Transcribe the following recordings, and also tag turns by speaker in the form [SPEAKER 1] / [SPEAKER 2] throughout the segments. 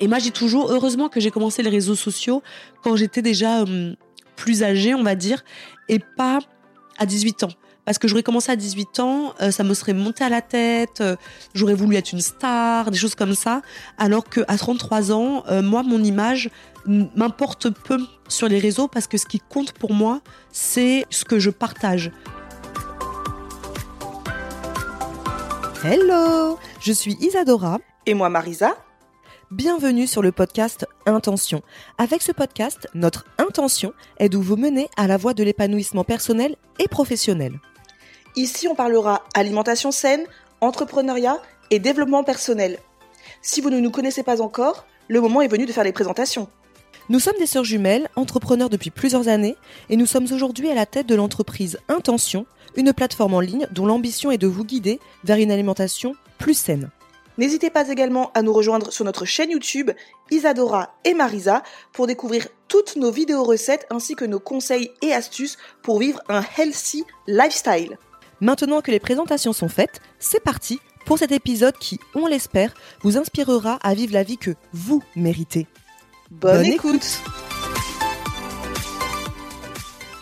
[SPEAKER 1] Et moi, j'ai toujours, heureusement que j'ai commencé les réseaux sociaux quand j'étais déjà euh, plus âgée, on va dire, et pas à 18 ans. Parce que j'aurais commencé à 18 ans, euh, ça me serait monté à la tête, euh, j'aurais voulu être une star, des choses comme ça. Alors qu'à 33 ans, moi, mon image m'importe peu sur les réseaux parce que ce qui compte pour moi, c'est ce que je partage.
[SPEAKER 2] Hello, je suis Isadora.
[SPEAKER 3] Et moi, Marisa
[SPEAKER 2] Bienvenue sur le podcast Intention. Avec ce podcast, notre intention est de vous mener à la voie de l'épanouissement personnel et professionnel.
[SPEAKER 3] Ici, on parlera alimentation saine, entrepreneuriat et développement personnel. Si vous ne nous connaissez pas encore, le moment est venu de faire les présentations.
[SPEAKER 2] Nous sommes des sœurs jumelles, entrepreneurs depuis plusieurs années, et nous sommes aujourd'hui à la tête de l'entreprise Intention, une plateforme en ligne dont l'ambition est de vous guider vers une alimentation plus saine.
[SPEAKER 3] N'hésitez pas également à nous rejoindre sur notre chaîne YouTube Isadora et Marisa pour découvrir toutes nos vidéos recettes ainsi que nos conseils et astuces pour vivre un healthy lifestyle.
[SPEAKER 2] Maintenant que les présentations sont faites, c'est parti pour cet épisode qui, on l'espère, vous inspirera à vivre la vie que vous méritez.
[SPEAKER 3] Bonne,
[SPEAKER 2] Bonne
[SPEAKER 3] écoute.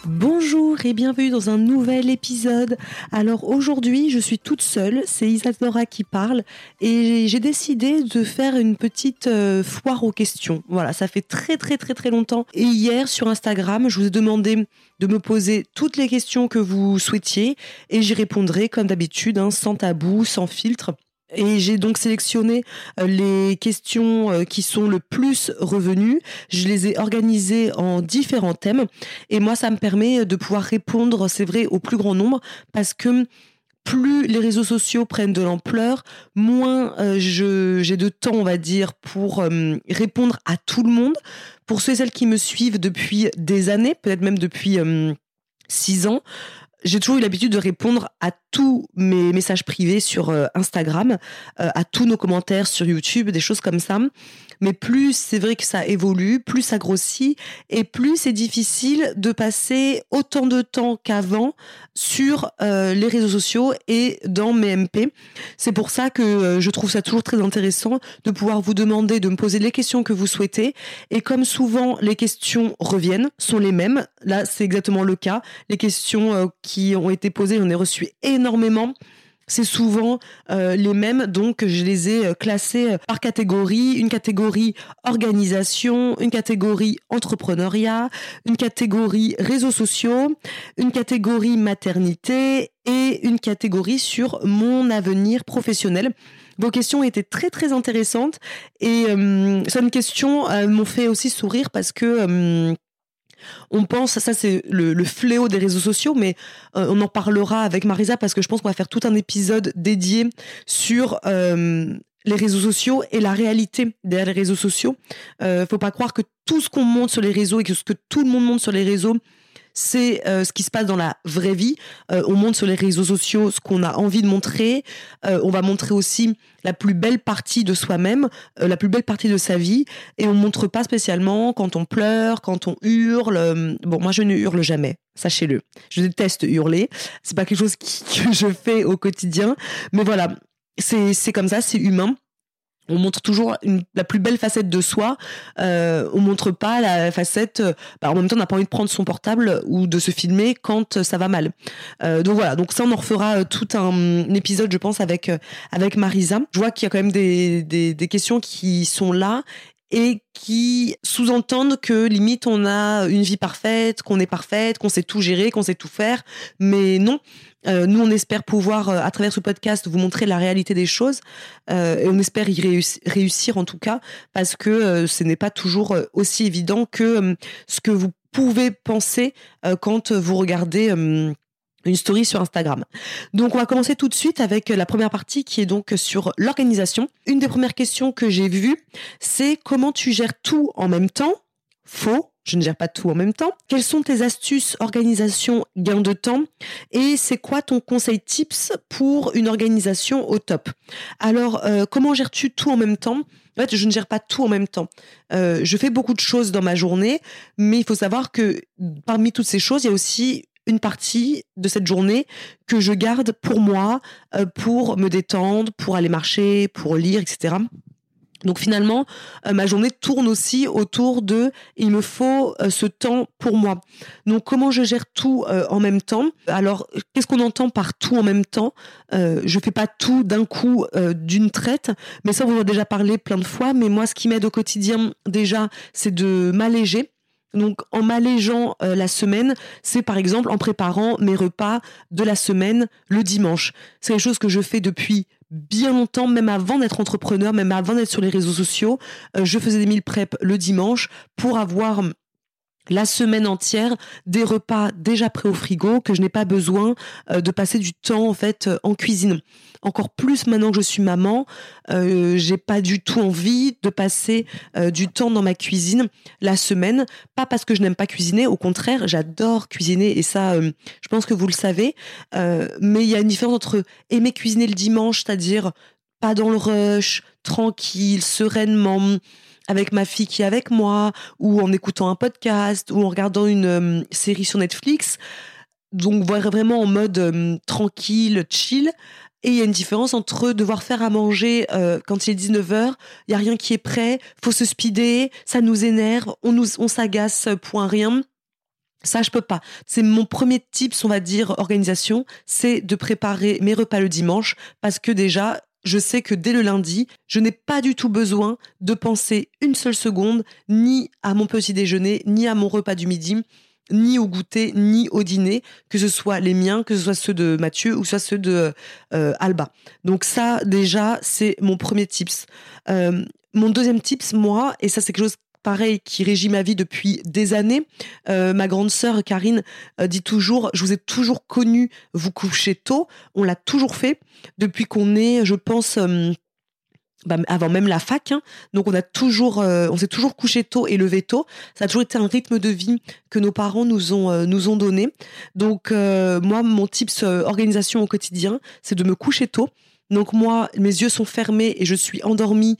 [SPEAKER 1] Bonjour et bienvenue dans un nouvel épisode. Alors aujourd'hui, je suis toute seule, c'est Isadora qui parle et j'ai décidé de faire une petite euh, foire aux questions. Voilà, ça fait très très très très longtemps. Et hier sur Instagram, je vous ai demandé de me poser toutes les questions que vous souhaitiez et j'y répondrai comme d'habitude, hein, sans tabou, sans filtre. Et j'ai donc sélectionné euh, les questions euh, qui sont le plus revenues. Je les ai organisées en différents thèmes. Et moi, ça me permet de pouvoir répondre, c'est vrai, au plus grand nombre parce que plus les réseaux sociaux prennent de l'ampleur, moins euh, j'ai de temps, on va dire, pour euh, répondre à tout le monde. Pour ceux et celles qui me suivent depuis des années, peut-être même depuis euh, six ans, j'ai toujours eu l'habitude de répondre à tous mes messages privés sur euh, Instagram, euh, à tous nos commentaires sur YouTube, des choses comme ça. Mais plus c'est vrai que ça évolue, plus ça grossit, et plus c'est difficile de passer autant de temps qu'avant sur euh, les réseaux sociaux et dans mes MP. C'est pour ça que euh, je trouve ça toujours très intéressant de pouvoir vous demander de me poser les questions que vous souhaitez. Et comme souvent les questions reviennent, sont les mêmes, là c'est exactement le cas. Les questions euh, qui ont été posées, j'en ai reçu énormément. C'est souvent euh, les mêmes, donc je les ai euh, classées euh, par catégorie. Une catégorie organisation, une catégorie entrepreneuriat, une catégorie réseaux sociaux, une catégorie maternité et une catégorie sur mon avenir professionnel. Vos questions étaient très très intéressantes et euh, certaines questions euh, m'ont fait aussi sourire parce que on pense, ça c'est le, fléau des réseaux sociaux, mais euh, on en parlera avec Marisa parce que je pense qu'on va faire tout un épisode dédié sur euh, les réseaux sociaux et la réalité derrière les réseaux sociaux. Euh, faut pas croire que tout ce qu'on montre sur les réseaux et que ce que tout le monde montre sur les réseaux, c'est euh, ce qui se passe dans la vraie vie. Euh, on montre sur les réseaux sociaux ce qu'on a envie de montrer. Euh, on va montrer aussi la plus belle partie de soi-même, la plus belle partie de sa vie. Et on montre pas spécialement quand on pleure, quand on hurle. Bon, moi, je ne hurle jamais. Sachez-le. Je déteste hurler. C'est pas quelque chose que je fais au quotidien. Mais voilà. C'est comme ça, c'est humain. On montre toujours la plus belle facette de soi. Euh, on montre pas la facette. euh, bah, en même temps, on n'a pas envie de prendre son portable ou de se filmer quand euh, ça va mal. Euh, donc voilà. Donc ça, on en refera tout un, épisode, je pense, avec avec Marisa. Je vois qu'il y a quand même des, des questions qui sont là et qui sous-entendent que limite on a une vie parfaite, qu'on est parfaite, qu'on sait tout gérer, qu'on sait tout faire. Mais non, Euh, nous on espère pouvoir euh, à travers ce podcast vous montrer la réalité des choses euh, et on espère y réuss- réussir en tout cas parce que ce n'est pas toujours aussi évident que ce que vous pouvez penser quand vous regardez une story sur Instagram. Donc on va commencer tout de suite avec la première partie qui est donc sur l'organisation. Une des premières questions que j'ai vues, c'est comment tu gères tout en même temps? Faux, je ne gère pas tout en même temps. Quelles sont tes astuces, organisation, gain de temps? Et c'est quoi ton conseil tips pour une organisation au top? Alors, euh, comment gères-tu tout en même temps? En fait, je ne gère pas tout en même temps. Euh, je fais beaucoup de choses dans ma journée, mais il faut savoir que parmi toutes ces choses, il y a aussi une partie de cette journée que je garde pour moi, euh, pour me détendre, pour aller marcher, pour lire, etc. Donc finalement, euh, ma journée tourne aussi autour de il me faut euh, ce temps pour moi. Donc comment je gère tout en même temps? Alors qu'est-ce qu'on entend par tout en même temps Je fais pas tout d'un coup d'une traite, mais ça on en a déjà parlé plein de fois. Mais moi, ce qui m'aide au quotidien déjà, c'est de m'alléger donc en m'allégeant euh, la semaine, c'est par exemple en préparant mes repas de la semaine le dimanche. C'est quelque chose que je fais depuis bien longtemps, même avant d'être entrepreneur, même avant d'être sur les réseaux sociaux. Euh, je faisais des meal prep le dimanche pour avoir la semaine entière des repas déjà prêts au frigo que je n'ai pas besoin euh, de passer du temps en fait en cuisine encore plus maintenant que je suis maman, euh, j'ai pas du tout envie de passer euh, du temps dans ma cuisine la semaine. Pas parce que je n'aime pas cuisiner, au contraire, j'adore cuisiner et ça, euh, je pense que vous le savez. Euh, mais il y a une différence entre aimer cuisiner le dimanche, c'est-à-dire pas dans le rush, tranquille, sereinement avec ma fille qui est avec moi, ou en écoutant un podcast, ou en regardant une série sur Netflix. Donc vraiment en mode tranquille, chill, et il y a une différence entre devoir faire à manger euh, quand il est 19h, il y a rien qui est prêt, faut se speeder, ça nous énerve, on nous on s'agace point rien. Ça, je peux pas. C'est mon premier tips, on va dire, organisation, c'est de préparer mes repas le dimanche parce que déjà, je sais que dès le lundi, je n'ai pas du tout besoin de penser une seule seconde ni à mon petit déjeuner, ni à mon repas du midi, ni au goûter, ni au dîner, que ce soit les miens, que ce soit ceux de Mathieu ou soit ceux de euh, Alba. Donc ça, déjà, c'est mon premier tips. Euh, mon deuxième tips, moi, et ça c'est quelque chose pareil qui régit ma vie depuis des années. Euh, ma grande sœur Karine dit toujours, je vous ai toujours connu vous coucher tôt. On l'a toujours fait depuis qu'on est, je pense, bah, avant même la fac. Hein. Donc on a toujours, euh, on s'est toujours couché tôt et levé tôt. Ça a toujours été un rythme de vie que nos parents nous ont euh, nous ont donné. Donc euh, moi, mon tips organisation au quotidien, c'est de me coucher tôt. Donc moi, mes yeux sont fermés et je suis endormie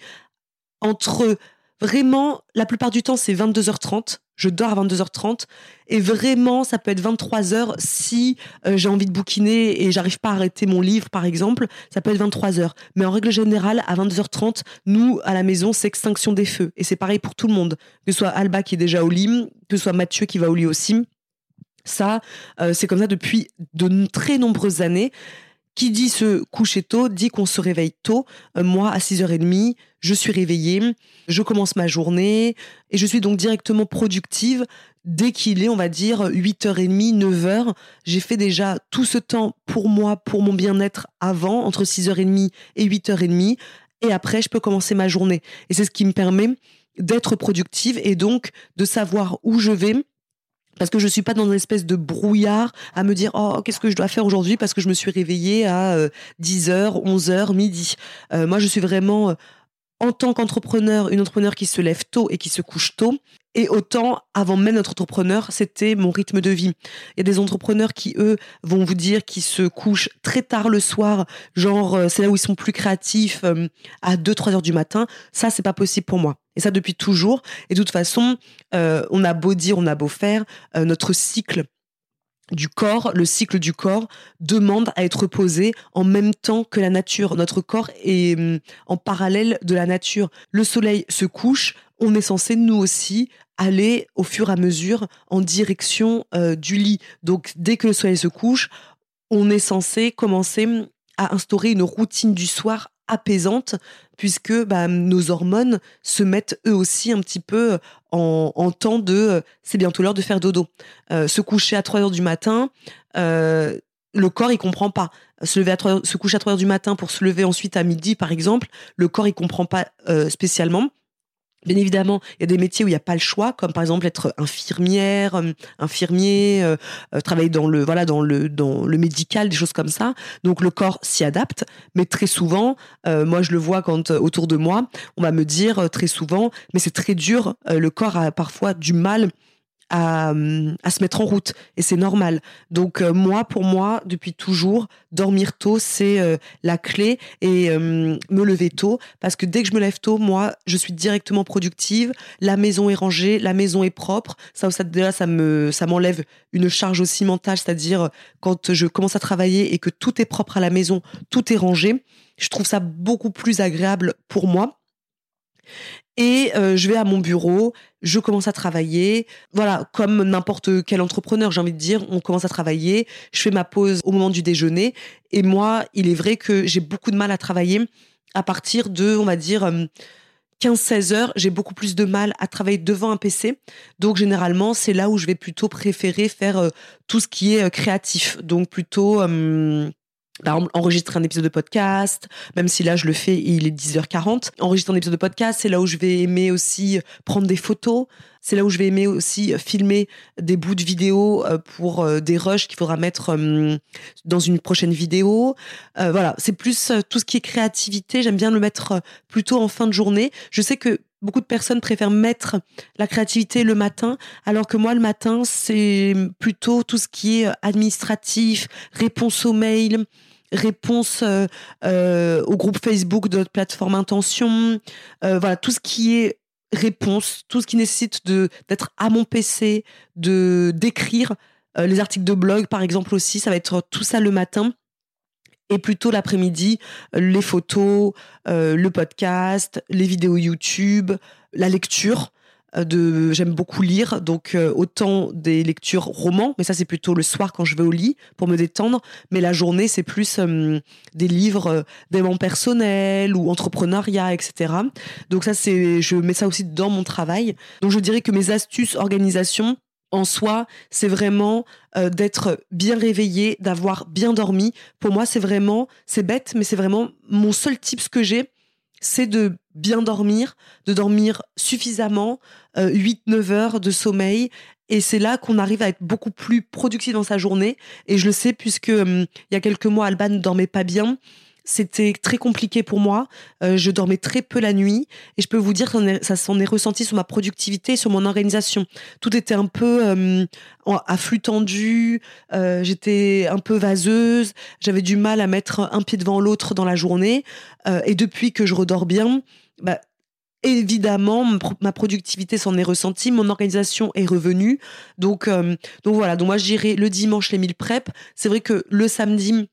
[SPEAKER 1] entre vraiment la plupart du temps c'est 22h30 je dors à 22h30 et vraiment ça peut être 23h si euh, j'ai envie de bouquiner et j'arrive pas à arrêter mon livre par exemple, ça peut être 23h. Mais en règle générale à 22h30, nous à la maison c'est extinction des feux et c'est pareil pour tout le monde, que ce soit Alba qui est déjà au lit, que ce soit Mathieu qui va au lit aussi. Ça, euh, c'est comme ça depuis de très nombreuses années. Qui dit se coucher tôt dit qu'on se réveille tôt. Euh, moi, à 6h30, je suis réveillée, je commence ma journée et je suis donc directement productive dès qu'il est, on va dire, 8h30, 9h. J'ai fait déjà tout ce temps pour moi, pour mon bien-être avant, entre 6h30 et 8h30. Et après, je peux commencer ma journée. Et c'est ce qui me permet d'être productive et donc de savoir où je vais parce que je suis pas dans une espèce de brouillard à me dire oh qu'est-ce que je dois faire aujourd'hui parce que je me suis réveillée à 10h, 11h, midi. Euh, moi je suis vraiment euh, en tant qu'entrepreneur, une entrepreneur qui se lève tôt et qui se couche tôt. Et autant, avant même d'être entrepreneur, c'était mon rythme de vie. Il y a des entrepreneurs qui, eux, vont vous dire qu'ils se couchent très tard le soir, genre, euh, c'est là où ils sont plus créatifs, à 2-3 heures du matin. Ça, c'est pas possible pour moi. Et ça depuis toujours. Et de toute façon, euh, on a beau dire, on a beau faire, euh, notre cycle du corps, le cycle du corps demande à être posé en même temps que la nature. Notre corps est hum, en parallèle de la nature. Le soleil se couche, on est censé nous aussi aller au fur et à mesure en direction euh, du lit. Donc dès que le soleil se couche, on est censé commencer hum, à instaurer une routine du soir apaisante puisque bah, nos hormones se mettent eux aussi un petit peu en, temps de euh, c'est bientôt l'heure de faire dodo. Euh, se coucher à 3 heures du matin, euh, le corps il comprend pas. Se lever à 3 se coucher à 3 heures du matin pour se lever ensuite à midi par exemple, le corps il comprend pas spécialement. Bien évidemment, il y a des métiers où il n'y a pas le choix, comme par exemple être infirmière, euh, infirmier, euh, euh, travailler dans le voilà dans le dans le médical, des choses comme ça. Donc le corps s'y adapte, mais très souvent, moi je le vois quand autour de moi, on va me dire très souvent, mais c'est très dur. le corps a parfois du mal à, se mettre en route et c'est normal. Donc euh, moi, pour moi, depuis toujours, dormir tôt, c'est euh, la clé et euh, me lever tôt parce que dès que je me lève tôt, moi, je suis directement productive. La maison est rangée, la maison est propre. Ça, ça déjà, ça me, ça m'enlève une charge aussi mentale, c'est-à-dire quand je commence à travailler et que tout est propre à la maison, tout est rangé. Je trouve ça beaucoup plus agréable pour moi. Et euh, je vais à mon bureau, je commence à travailler. Voilà, comme n'importe quel entrepreneur, j'ai envie de dire, on commence à travailler. Je fais ma pause au moment du déjeuner. Et moi, il est vrai que j'ai beaucoup de mal à travailler à partir de, on va dire, 15-16 euh, heures. J'ai beaucoup plus de mal à travailler devant un PC. Donc généralement, c'est là où je vais plutôt préférer faire euh, tout ce qui est créatif. Donc plutôt par exemple, enregistrer un épisode de podcast, même si là je le fais, il est 10h40. Enregistrer un épisode de podcast, c'est là où je vais aimer aussi prendre des photos. C'est là où je vais aimer aussi filmer des bouts de vidéo euh, pour euh, des rushs qu'il faudra mettre euh, dans une prochaine vidéo. voilà, c'est plus tout ce qui est créativité. J'aime bien le mettre plutôt en fin de journée. Je sais que beaucoup de personnes préfèrent mettre la créativité le matin, alors que moi, le matin, c'est plutôt tout ce qui est administratif, réponse aux mails, réponse euh, euh, au groupe Facebook de notre plateforme Intention, euh, voilà, tout ce qui est réponse, tout ce qui nécessite d'être à mon PC, de d'écrire les articles de blog par exemple aussi, ça va être tout ça le matin. Et plutôt l'après-midi, les photos, le podcast, les vidéos YouTube, la lecture de j'aime beaucoup lire donc euh, autant des lectures romans mais ça c'est plutôt le soir quand je vais au lit pour me détendre mais la journée c'est plus euh, des livres euh, d'éléments personnels ou entrepreneuriat etc donc ça c'est je mets ça aussi dans mon travail donc je dirais que mes astuces organisation en soi, c'est vraiment d'être bien réveillé, d'avoir bien dormi. Pour moi, c'est vraiment, c'est bête, mais c'est vraiment mon seul tips que j'ai, c'est de bien dormir, de dormir suffisamment, 8-9 euh, heures de sommeil. Et c'est là qu'on arrive à être beaucoup plus productif dans sa journée. Et je le sais puisque hum, il y a quelques mois, Alban ne dormait pas bien. C'était très compliqué pour moi. Euh, je dormais très peu la nuit et je peux vous dire que ça s'en est ressenti sur ma productivité, sur mon organisation. Tout était un peu euh, à flux tendu. Euh, j'étais un peu vaseuse. J'avais du mal à mettre un pied devant l'autre dans la journée. et depuis que je redors bien, bah, évidemment, ma productivité s'en est ressentie, mon organisation est revenue. Donc, donc voilà. Donc moi, j'irai le dimanche les mille prep. C'est vrai que le samedi,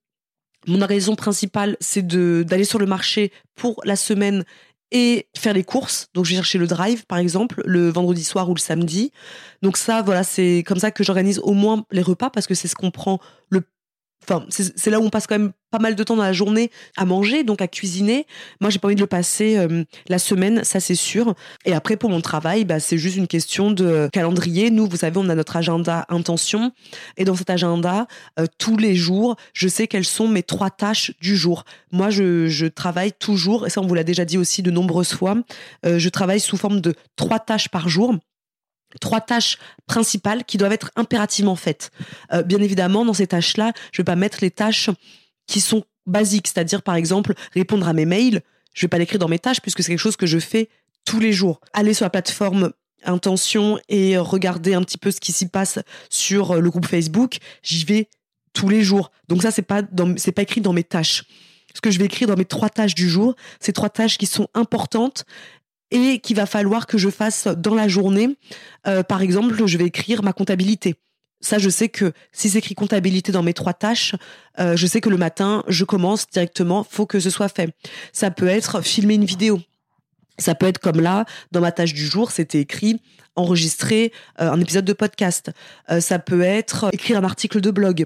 [SPEAKER 1] mon raison principale, c'est d'aller sur le marché pour la semaine et faire les courses. Donc, je vais chercher le drive, par exemple, le vendredi soir ou le samedi. Donc ça, voilà, c'est comme ça que j'organise au moins les repas parce que c'est ce qu'on prend le Enfin, c'est là où on passe quand même pas mal de temps dans la journée à manger, donc à cuisiner. Moi, j'ai pas envie de le passer euh, la semaine, ça c'est sûr. Et après, pour mon travail, bah, c'est juste une question de calendrier. Nous, vous savez, on a notre agenda intention. Et dans cet agenda, euh, tous les jours, je sais quelles sont mes trois tâches du jour. Moi, je, je travaille toujours, et ça, on vous l'a déjà dit aussi de nombreuses fois, euh, je travaille sous forme de trois tâches par jour trois tâches principales qui doivent être impérativement faites. Euh, bien évidemment, dans ces tâches-là, je vais pas mettre les tâches qui sont basiques, c'est-à-dire par exemple répondre à mes mails. Je vais pas l'écrire dans mes tâches puisque c'est quelque chose que je fais tous les jours. Aller sur la plateforme Intention et regarder un petit peu ce qui s'y passe sur le groupe Facebook, j'y vais tous les jours. Donc ça c'est pas pas écrit dans mes tâches. Ce que je vais écrire dans mes trois tâches du jour, c'est trois tâches qui sont importantes et qu'il va falloir que je fasse dans la journée. Euh, par exemple, je vais écrire ma comptabilité. Ça, je sais que si j'écris comptabilité dans mes trois tâches, euh, je sais que le matin, je commence directement, faut que ce soit fait. Ça peut être filmer une vidéo. Ça peut être comme là, dans ma tâche du jour, c'était écrit enregistrer euh, un épisode de podcast. ça peut être écrire un article de blog.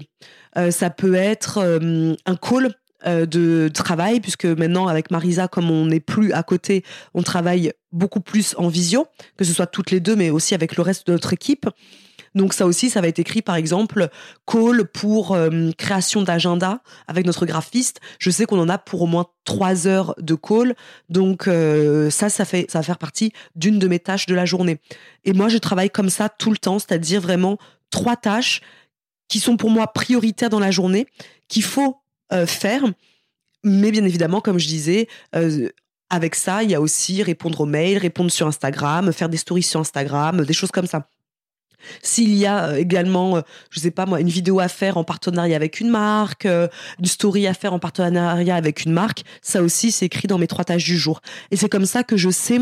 [SPEAKER 1] ça peut être un call de travail, puisque maintenant, avec Marisa, comme on n'est plus à côté, on travaille beaucoup plus en visio, que ce soit toutes les deux, mais aussi avec le reste de notre équipe. Donc ça aussi, ça va être écrit par exemple call pour euh, création d'agenda avec notre graphiste. Je sais qu'on en a pour au moins trois heures de call. Donc euh, ça, ça fait ça va faire partie d'une de mes tâches de la journée. Et moi, je travaille comme ça tout le temps, c'est-à-dire vraiment trois tâches qui sont pour moi prioritaires dans la journée, qu'il faut euh, faire. Mais bien évidemment, comme je disais, avec ça, il y a aussi répondre aux mails, répondre sur Instagram, faire des stories sur Instagram, des choses comme ça. S'il y a euh, également, euh, je sais pas moi, une vidéo à faire en partenariat avec une marque, euh, une story à faire en partenariat avec une marque, ça aussi c'est écrit dans mes trois tâches du jour. Et c'est comme ça que je sais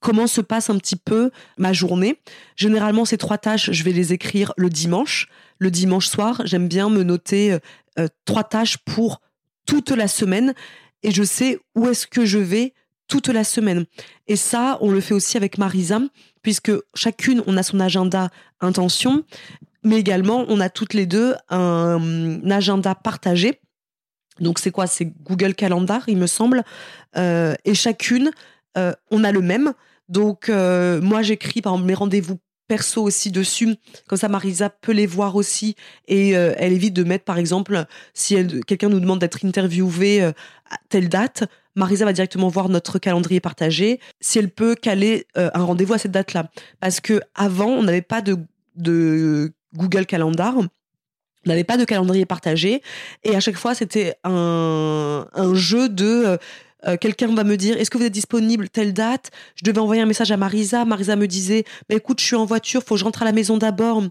[SPEAKER 1] comment se passe un petit peu ma journée. Généralement, ces trois tâches, je vais les écrire le dimanche. Le dimanche soir, j'aime bien me noter trois tâches pour toute la semaine et je sais où est-ce que je vais toute la semaine. Et ça, on le fait aussi avec Marisa, puisque chacune, on a son agenda intention, mais également, on a toutes les deux un, agenda partagé. Donc, c'est quoi? C'est Google Calendar, il me semble. Euh, et chacune, euh, on a le même. Donc, euh, moi, j'écris, par mes rendez-vous perso aussi dessus. Comme ça, Marisa peut les voir aussi. Et elle évite de mettre, par exemple, si quelqu'un nous demande d'être interviewé à telle date, Marisa va directement voir notre calendrier partagé si elle peut caler euh, un rendez-vous à cette date-là. Parce que avant, on n'avait pas de, Google Calendar. On n'avait pas de calendrier partagé et à chaque fois c'était un jeu de euh, quelqu'un va me dire est-ce que vous êtes disponible telle date? Je devais envoyer un message à Marisa. Marisa me disait bah, écoute, je suis en voiture, faut que je rentre à la maison d'abord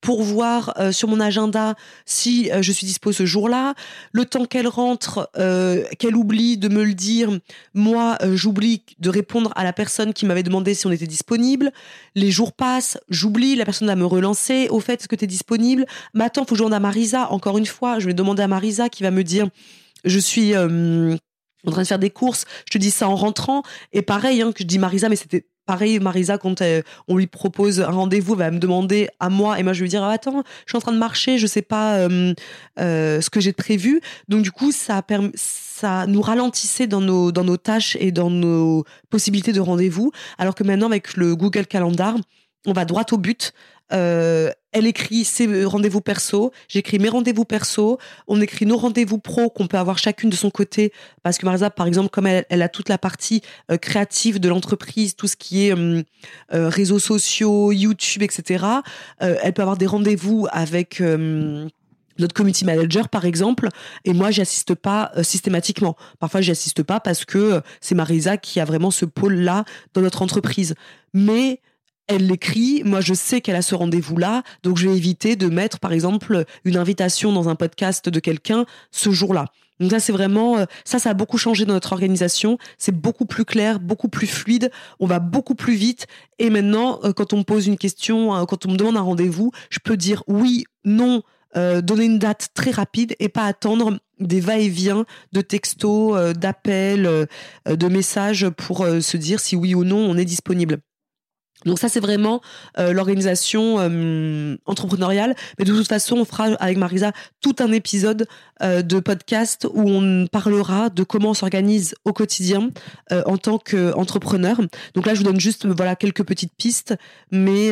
[SPEAKER 1] pour voir euh, sur mon agenda si euh, je suis dispo ce jour-là. Le temps qu'elle rentre, euh, qu'elle oublie de me le dire, moi j'oublie de répondre à la personne qui m'avait demandé si on était disponible. Les jours passent, j'oublie, la personne va me relancer. Au fait, est-ce que tu disponible? Mais attends, faut que je demande à Marisa. Encore une fois, je vais demander à Marisa qui va me dire je suis en train de faire des courses, je te dis ça en rentrant. Et pareil, hein, que je dis Marisa, mais c'était pareil, Marisa, quand euh, on lui propose un rendez-vous, elle va me demander à moi, et moi je vais lui dire ah, attends, je suis en train de marcher, je sais pas euh, euh, ce que j'ai prévu. Donc du coup, ça ça nous ralentissait dans nos dans nos tâches et dans nos possibilités de rendez-vous, alors que maintenant avec le Google Calendar, on va droit au but. Euh, elle écrit ses rendez-vous perso, j'écris mes rendez-vous perso, on écrit nos rendez-vous pro qu'on peut avoir chacune de son côté, parce que Marisa, par exemple, comme elle, a toute la partie euh, créative de l'entreprise, tout ce qui est euh, réseaux sociaux, YouTube, etc., elle peut avoir des rendez-vous avec notre community manager par exemple et moi j'y assiste pas systématiquement parfois j'y assiste pas parce que c'est Marisa qui a vraiment ce pôle là dans notre entreprise mais elle l'écrit, moi je sais qu'elle a ce rendez-vous-là, donc je vais éviter de mettre par exemple une invitation dans un podcast de quelqu'un ce jour-là. Donc ça c'est vraiment euh, ça ça a beaucoup changé dans notre organisation, c'est beaucoup plus clair, beaucoup plus fluide, on va beaucoup plus vite et maintenant euh, quand on me pose une question, euh, quand on me demande un rendez-vous, je peux dire oui, non, donner une date très rapide et pas attendre des va-et-vient de textos, d'appels, de messages pour se dire si oui ou non on est disponible. Donc ça, c'est vraiment euh, l'organisation euh, entrepreneuriale. Mais de toute façon, on fera avec Marisa tout un épisode euh, de podcast où on parlera de comment on s'organise au quotidien en tant qu'entrepreneur. Donc là, je vous donne juste voilà quelques petites pistes, mais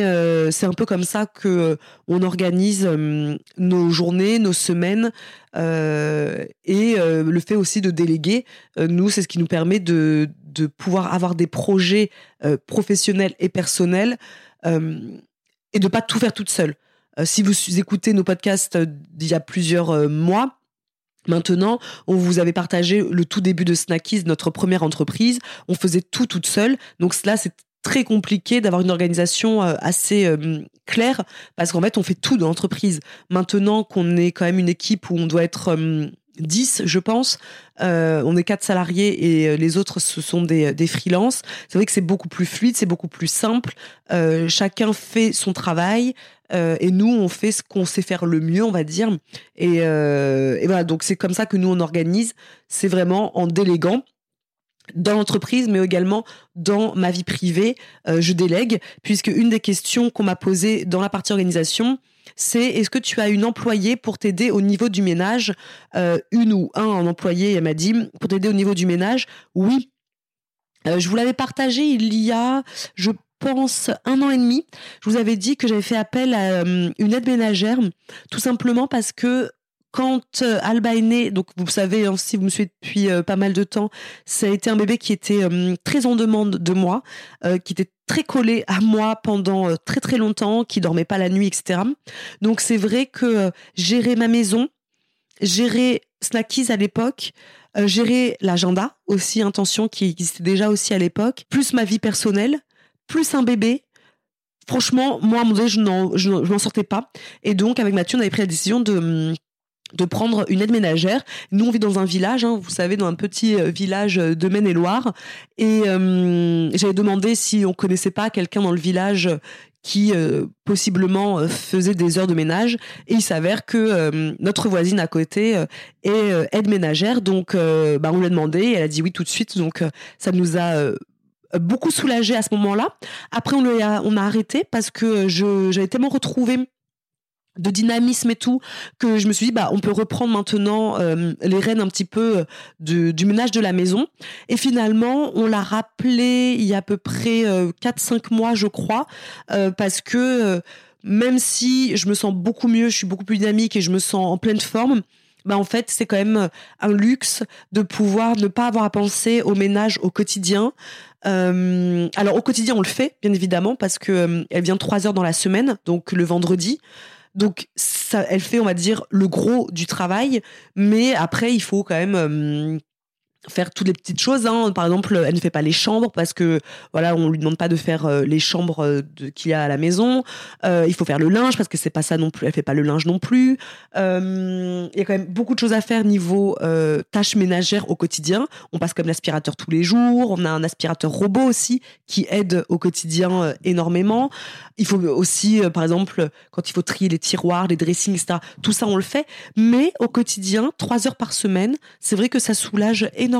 [SPEAKER 1] c'est un peu comme ça que on organise nos journées, nos semaines. Et le fait aussi de déléguer, nous, c'est ce qui nous permet de, de pouvoir avoir des projets euh, professionnels et personnels euh, et de pas tout faire toute seule. Euh, si vous écoutez nos podcasts d'il y a plusieurs mois, Maintenant, on vous avait partagé le tout début de Snackies, notre première entreprise. On faisait tout toute seule. Donc là, c'est très compliqué d'avoir une organisation assez claire parce qu'en fait, on fait tout dans l'entreprise. Maintenant qu'on est quand même une équipe où on doit être 10, je pense. Euh, on est quatre salariés et euh, les autres, ce sont des, des freelances. C'est vrai que c'est beaucoup plus fluide, c'est beaucoup plus simple. Euh, chacun fait son travail et nous, on fait ce qu'on sait faire le mieux, on va dire. Et, et voilà, donc c'est comme ça que nous, on organise. C'est vraiment en déléguant dans l'entreprise, mais également dans ma vie privée. je délègue, puisque une des questions qu'on m'a posées dans la partie organisation, c'est est-ce que tu as une employée pour t'aider au niveau du ménage? Euh, Une ou un employé, elle m'a dit, pour t'aider au niveau du ménage Oui. Euh, je vous l'avais partagé il y a, je pense, un an et demi, je vous avais dit que j'avais fait appel à une aide ménagère, tout simplement parce que quand euh, Alba est né, donc vous savez, hein, si vous me suivez depuis euh, pas mal de temps, ça a été un bébé qui était euh, très en demande de moi, qui était très collé à moi pendant très très longtemps, qui dormait pas la nuit, etc. Donc c'est vrai que gérer ma maison, gérer Snackies à l'époque, gérer l'agenda aussi, intention qui existait déjà aussi à l'époque, plus ma vie personnelle, plus un bébé, franchement, moi, à mon donné, je n'en sortais pas. Et donc, avec Mathieu, on avait pris la décision de hum, de prendre une aide ménagère. Nous, on vit dans un village, hein, vous savez, dans un petit euh, village de Maine-et-Loire. Et euh, j'avais demandé si on connaissait pas quelqu'un dans le village qui euh, possiblement faisait des heures de ménage. Et il s'avère que notre voisine à côté est aide ménagère. Donc, bah, on lui a demandé et elle a dit oui tout de suite. Donc, ça nous a beaucoup soulagé à ce moment-là. Après, on, a, on a arrêté parce que j'avais tellement retrouvé de dynamisme et tout que je me suis dit bah on peut reprendre maintenant euh, les rênes un petit peu euh, du ménage de la maison. Et finalement on l'a rappelé il y a à peu près 4 euh, 5 mois je crois parce que même si je me sens beaucoup mieux je suis beaucoup plus dynamique et je me sens en pleine forme bah en fait c'est quand même un luxe de pouvoir ne pas avoir à penser au ménage au quotidien. Alors au quotidien on le fait bien évidemment parce que elle vient trois heures dans la semaine donc le vendredi donc, elle fait, on va dire, le gros du travail, mais après, il faut quand même euh, faire toutes les petites choses. Hein. Par exemple, elle ne fait pas les chambres parce que voilà, on lui demande pas de faire euh, les chambres euh, qu'il y a à la maison. Euh, il faut faire le linge parce que c'est pas ça non plus. Elle fait pas le linge non plus. Il y a quand même beaucoup de choses à faire niveau tâches ménagères au quotidien. On passe comme l'aspirateur tous les jours. On a un aspirateur robot aussi qui aide au quotidien énormément. Il faut aussi, par exemple, quand il faut trier les tiroirs, les dressings, etc. Tout ça, on le fait. Mais au quotidien, trois heures par semaine, c'est vrai que ça soulage énormément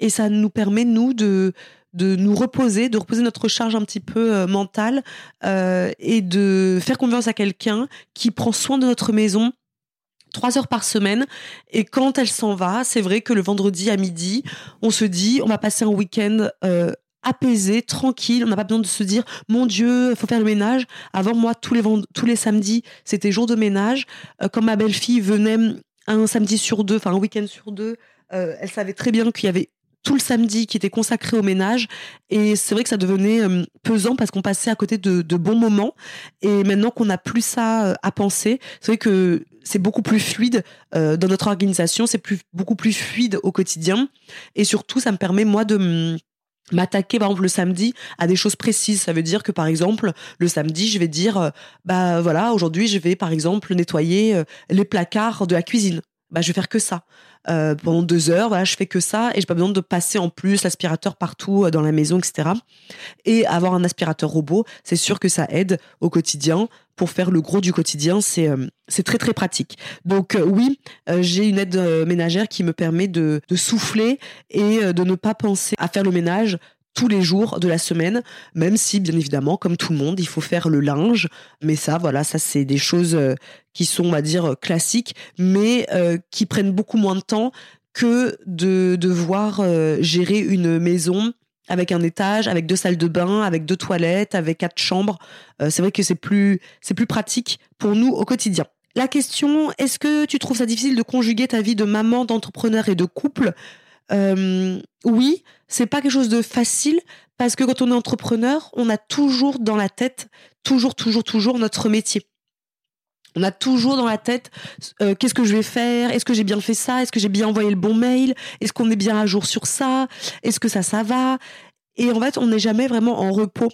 [SPEAKER 1] et ça nous permet, nous, de, de nous reposer, de reposer notre charge un petit peu euh, mentale euh, et de faire confiance à quelqu'un qui prend soin de notre maison trois heures par semaine. Et quand elle s'en va, c'est vrai que le vendredi à midi, on se dit, on va passer un week-end euh, apaisé, tranquille. On n'a pas besoin de se dire, mon Dieu, il faut faire le ménage. Avant moi, tous les tous les samedis, c'était jour de ménage. quand ma belle-fille venait un samedi sur deux, enfin un week-end sur deux, euh, elle savait très bien qu'il y avait tout le samedi qui était consacré au ménage. Et c'est vrai que ça devenait euh, pesant parce qu'on passait à côté de, bons moments. Et maintenant qu'on n'a plus ça euh, à penser, c'est vrai que c'est beaucoup plus fluide dans notre organisation, c'est plus, beaucoup plus fluide au quotidien. Et surtout, ça me permet, moi, de m'attaquer par exemple le samedi à des choses précises ça veut dire que par exemple le samedi je vais dire bah voilà aujourd'hui je vais par exemple nettoyer les placards de la cuisine bah je vais faire que ça euh, pendant deux heures. Je fais que ça et j'ai pas besoin de passer en plus l'aspirateur partout euh, dans la maison, etc. Et avoir un aspirateur robot, c'est sûr que ça aide au quotidien pour faire le gros du quotidien. C'est euh, très très pratique. Donc oui, j'ai une aide ménagère qui me permet de souffler et de ne pas penser à faire le ménage tous les jours de la semaine, même si bien évidemment, comme tout le monde, il faut faire le linge. Mais ça, voilà, ça c'est des choses euh, qui sont, on va dire, classiques, mais euh, qui prennent beaucoup moins de temps que de devoir euh, gérer une maison avec un étage, avec deux salles de bain, avec deux toilettes, avec quatre chambres. c'est vrai que c'est plus, c'est plus pratique pour nous au quotidien. La question, est-ce que tu trouves ça difficile de conjuguer ta vie de maman, d'entrepreneur et de couple euh, oui, c'est pas quelque chose de facile parce que quand on est entrepreneur, on a toujours dans la tête, toujours, toujours, toujours notre métier. On a toujours dans la tête euh, qu'est-ce que je vais faire? Est-ce que j'ai bien fait ça? Est-ce que j'ai bien envoyé le bon mail? Est-ce qu'on est bien à jour sur ça? Est-ce que ça, ça va? Et en fait, on n'est jamais vraiment en repos.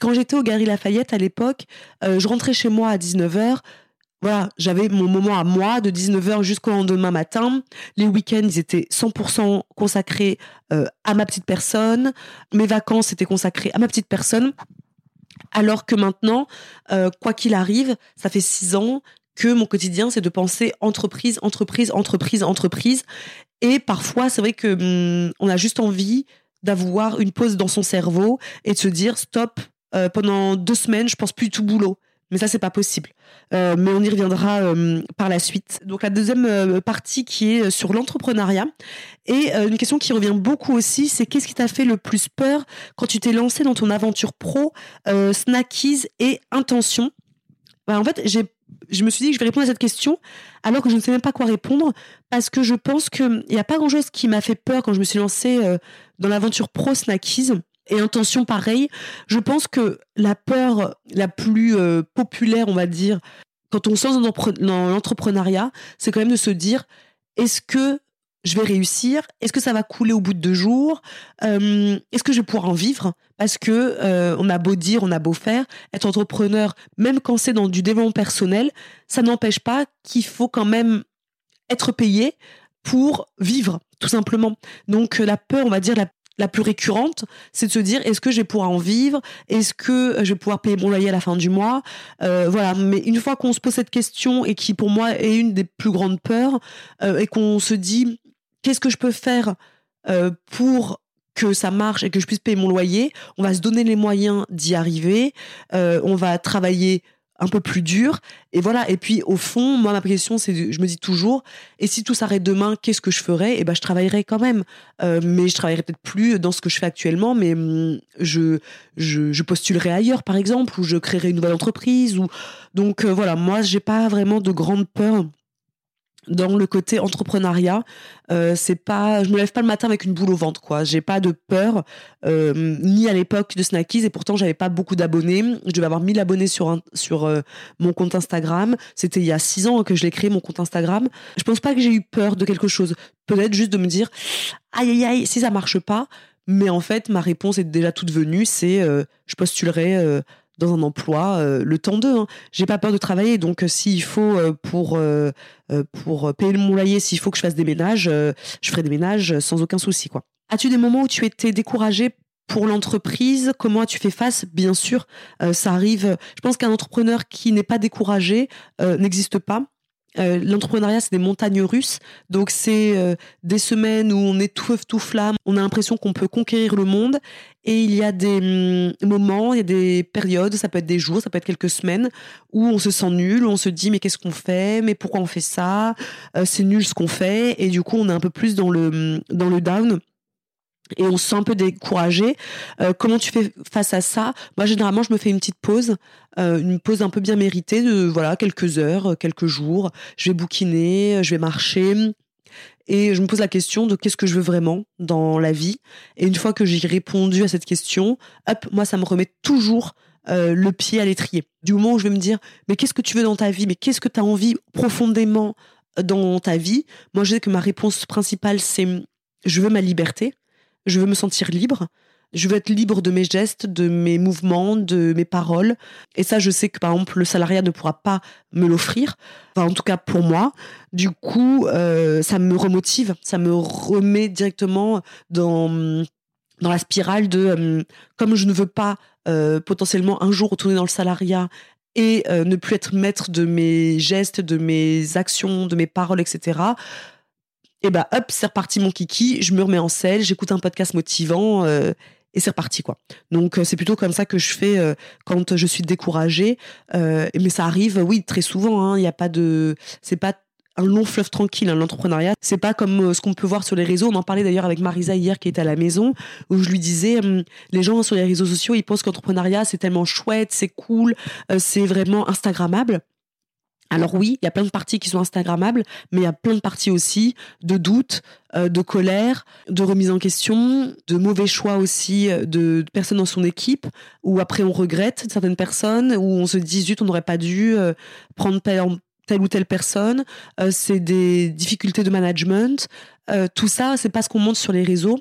[SPEAKER 1] Quand j'étais au Gary Lafayette à l'époque, euh, je rentrais chez moi à 19h, voilà, j'avais mon moment à moi de 19h jusqu'au lendemain matin. Les week-ends, ils étaient 100% consacrés euh, à ma petite personne. Mes vacances étaient consacrées à ma petite personne. Alors que maintenant, euh, quoi qu'il arrive, ça fait six ans que mon quotidien, c'est de penser entreprise, entreprise, entreprise, entreprise. Et parfois, c'est vrai que hum, on a juste envie d'avoir une pause dans son cerveau et de se dire stop. Euh, pendant deux semaines, je pense plus tout boulot Mais ça, c'est pas possible. Euh, mais on y reviendra euh, par la suite. Donc la deuxième euh, partie qui est sur l'entrepreneuriat. Et une question qui revient beaucoup aussi, c'est qu'est-ce qui t'a fait le plus peur quand tu t'es lancé dans ton aventure pro, snackies et intention bah, En fait, je me suis dit que je vais répondre à cette question alors que je ne sais même pas quoi répondre parce que je pense qu'il n'y a pas grand-chose qui m'a fait peur quand je me suis lancée dans l'aventure pro snackies et intention pareil. Je pense que la peur la plus euh, populaire, on va dire, quand on se lance dans l'entrepreneuriat, c'est quand même de se dire est-ce que je vais réussir? Est-ce que ça va couler au bout de deux jours? Est-ce que je vais pouvoir en vivre? Parce que euh, on a beau dire, on a beau faire, être entrepreneur, même quand c'est dans du développement personnel, ça n'empêche pas qu'il faut quand même être payé pour vivre, tout simplement. Donc la peur, on va dire la la plus récurrente, c'est de se dire est-ce que je vais pouvoir en vivre? Est-ce que je vais pouvoir payer mon loyer à la fin du mois? Euh, Voilà. Mais une fois qu'on se pose cette question et qui pour moi est une des plus grandes peurs euh, et qu'on se dit qu'est-ce que je peux faire euh, pour que ça marche et que je puisse payer mon loyer, on va se donner les moyens d'y arriver. on va travailler un peu plus dur. Et voilà. Et puis, au fond, moi, ma question, c'est, je me dis toujours, et si tout s'arrête demain, qu'est-ce que je ferais Eh ben, je travaillerai quand même. Euh, mais je travaillerai peut-être plus dans ce que je fais actuellement, mais hum, je, je, je, postulerai ailleurs, par exemple, ou je créerai une nouvelle entreprise. Ou... Donc, euh, voilà. Moi, j'ai pas vraiment de grande peur dans le côté entrepreneuriat, euh, c'est pas, je me lève pas le matin avec une boule au ventre, quoi. J'ai pas de peur, euh, ni à l'époque de Snackies, et pourtant j'avais pas beaucoup d'abonnés. Je devais avoir 1000 abonnés sur sur euh, mon compte Instagram. C'était il y a 6 ans que je l'ai créé mon compte Instagram. Je pense pas que j'ai eu peur de quelque chose. Peut-être juste de me dire, aïe aïe aïe, si ça marche pas. Mais en fait, ma réponse est déjà toute venue. C'est, je postulerai dans un emploi euh, le temps d'eux. Hein. J'ai pas peur de travailler, donc euh, s'il faut euh, pour pour payer mon loyer, s'il faut que je fasse des ménages, je ferai des ménages sans aucun souci quoi. As-tu des moments où tu étais découragé pour l'entreprise, comment as-tu fait face? Bien sûr, ça arrive. Je pense qu'un entrepreneur qui n'est pas découragé n'existe pas. Euh, l'entrepreneuriat, c'est des montagnes russes. Donc, c'est euh, des semaines où on est tout feu, tout flamme. On a l'impression qu'on peut conquérir le monde. Et il y a des hum, moments, il y a des périodes, ça peut être des jours, ça peut être quelques semaines, où on se sent nul, où on se dit mais qu'est-ce qu'on fait? Mais pourquoi on fait ça? Euh, C'est nul ce qu'on fait. Et du coup, on est un peu plus dans le, hum, dans le down et on se sent un peu découragé. Euh, comment tu fais face à ça? Moi, généralement, je me fais une petite pause, euh, une pause un peu bien méritée de voilà quelques heures, quelques jours. Je vais bouquiner, je vais marcher. Et je me pose la question de qu'est-ce que je veux vraiment dans la vie. Et une fois que j'ai répondu à cette question, hop, moi, ça me remet toujours euh, le pied à l'étrier. Du moment où je vais me dire, mais qu'est-ce que tu veux dans ta vie? Mais qu'est-ce que tu as envie profondément dans ta vie? Moi, je sais que ma réponse principale, c'est je veux ma liberté je veux me sentir libre. Je veux être libre de mes gestes, de mes mouvements, de mes paroles. Et ça, je sais que par exemple, le salariat ne pourra pas me l'offrir. Enfin, en tout cas pour moi. Du coup, euh, ça me remotive, ça me remet directement dans dans la spirale de euh, comme je ne veux pas euh, potentiellement un jour retourner dans le salariat et ne plus être maître de mes gestes, de mes actions, de mes paroles, etc et bah hop, c'est reparti mon kiki, je me remets en selle, j'écoute un podcast motivant euh, et c'est reparti quoi. Donc euh, c'est plutôt comme ça que je fais euh, quand je suis découragée. mais ça arrive, oui, très souvent. Hein, il n'y a pas de, c'est pas un long fleuve tranquille, hein, l'entrepreneuriat. C'est pas comme ce qu'on peut voir sur les réseaux. On en parlait d'ailleurs avec Marisa hier qui était à la maison, où je lui disais, hum, les gens sur les réseaux sociaux, ils pensent qu'entrepreneuriat, c'est tellement chouette, c'est cool, c'est vraiment Instagrammable. Alors oui, il y a plein de parties qui sont Instagrammables, mais il y a plein de parties aussi de doutes, euh, de colère, de remise en question, de mauvais choix aussi euh, de, personnes dans son équipe, où après on regrette certaines personnes, où on se dit zut, on n'aurait pas dû euh, prendre telle, ou telle personne. c'est des difficultés de management. tout ça, c'est pas ce qu'on montre sur les réseaux,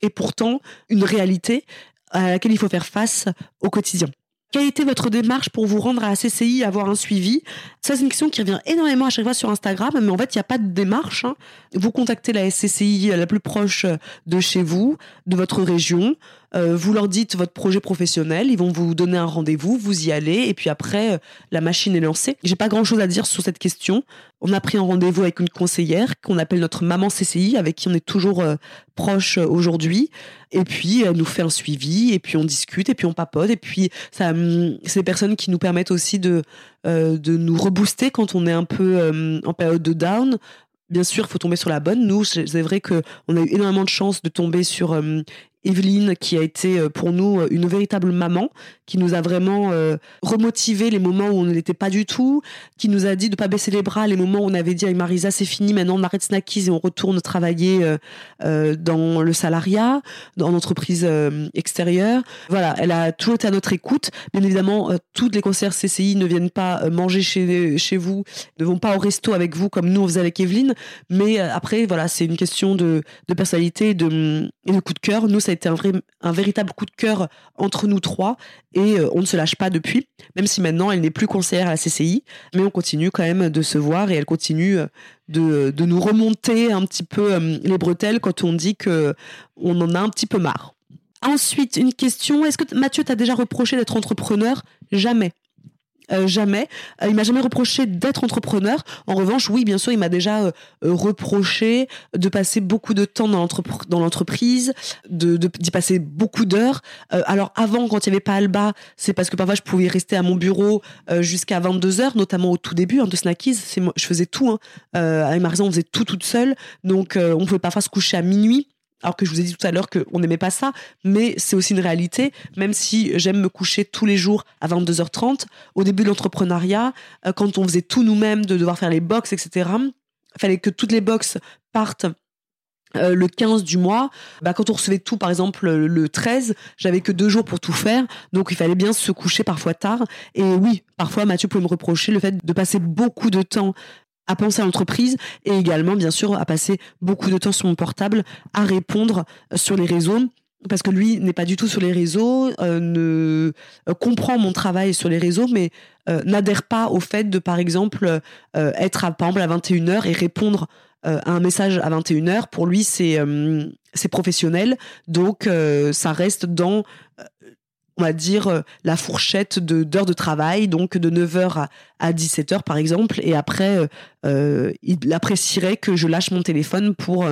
[SPEAKER 1] et pourtant une réalité à laquelle il faut faire face au quotidien. Quelle était votre démarche pour vous rendre à la CCI, avoir un suivi? Ça, c'est une question qui revient énormément à chaque fois sur Instagram, mais en fait, il n'y a pas de démarche. Hein. Vous contactez la SCCI la plus proche de chez vous, de votre région. Euh, vous leur dites votre projet professionnel, ils vont vous donner un rendez-vous, vous y allez, et puis après, euh, la machine est lancée. J'ai pas grand-chose à dire sur cette question. on a pris un rendez-vous avec une conseillère qu'on appelle notre maman CCI, avec qui on est toujours euh, proche aujourd'hui. Et puis, elle nous fait un suivi, et puis on discute, et puis on papote. Et puis, ça, hum, c'est des personnes qui nous permettent aussi de, de nous rebooster quand on est un peu en période de down. Bien sûr, il faut tomber sur la bonne. Nous, c'est vrai qu'on a eu énormément de chance de tomber sur hum, Evelyne, qui a été euh, pour nous euh, une véritable maman, qui nous a vraiment euh, remotivé les moments où on n'était pas du tout, qui nous a dit de pas baisser les bras les moments où on avait dit avec Marisa c'est fini, maintenant on arrête Snackies et on retourne travailler dans le salariat, dans l'entreprise extérieure. Voilà, elle a toujours été à notre écoute. Bien évidemment, toutes les conseillères CCI ne viennent pas manger chez, chez vous, ne vont pas au resto avec vous comme nous on faisait avec Evelyne, mais après voilà, c'est une question de, de personnalité et de, et de coup de cœur. Nous, ça été un, vrai, un véritable coup de cœur entre nous trois et euh, on ne se lâche pas depuis, même si maintenant elle n'est plus conseillère à la CCI, mais on continue quand même de se voir et elle continue euh, de, de nous remonter un petit peu euh, les bretelles quand on dit que on en a un petit peu marre. Ensuite, une question, est-ce que Mathieu t'a déjà reproché d'être entrepreneur? Jamais. Euh, jamais. Euh, il m'a jamais reproché d'être entrepreneur. En revanche, oui, bien sûr, il m'a déjà euh, reproché de passer beaucoup de temps dans l'entreprise, de d'y passer beaucoup d'heures. alors avant, quand il n'y avait pas Alba, c'est parce que parfois je pouvais rester à mon bureau jusqu'à 22 heures, notamment au tout début hein, de Snackies. je faisais tout. Hein. avec Marisa, on faisait tout toute seule, donc on pouvait parfois se coucher à minuit alors que je vous ai dit tout à l'heure qu'on n'aimait pas ça, mais c'est aussi une réalité, même si j'aime me coucher tous les jours à 22h30, au début de l'entrepreneuriat, euh, quand on faisait tout nous-mêmes, de devoir faire les box, etc., il fallait que toutes les box partent euh, le 15 du mois, bah, quand on recevait tout, par exemple le 13, j'avais que deux jours pour tout faire, donc il fallait bien se coucher parfois tard. Et oui, parfois Mathieu pouvait me reprocher le fait de passer beaucoup de temps à penser à l'entreprise et également, bien sûr, à passer beaucoup de temps sur mon portable à répondre sur les réseaux parce que lui n'est pas du tout sur les réseaux, euh, ne euh, comprend mon travail sur les réseaux, mais euh, n'adhère pas au fait de, par exemple, être à, par exemple, à 21h et répondre à un message à 21h. Pour lui, c'est c'est professionnel, donc ça reste dans on va dire, euh, la fourchette d'heures de travail, donc de 9h à, 17h par exemple, et après, euh, euh, il apprécierait que je lâche mon téléphone pour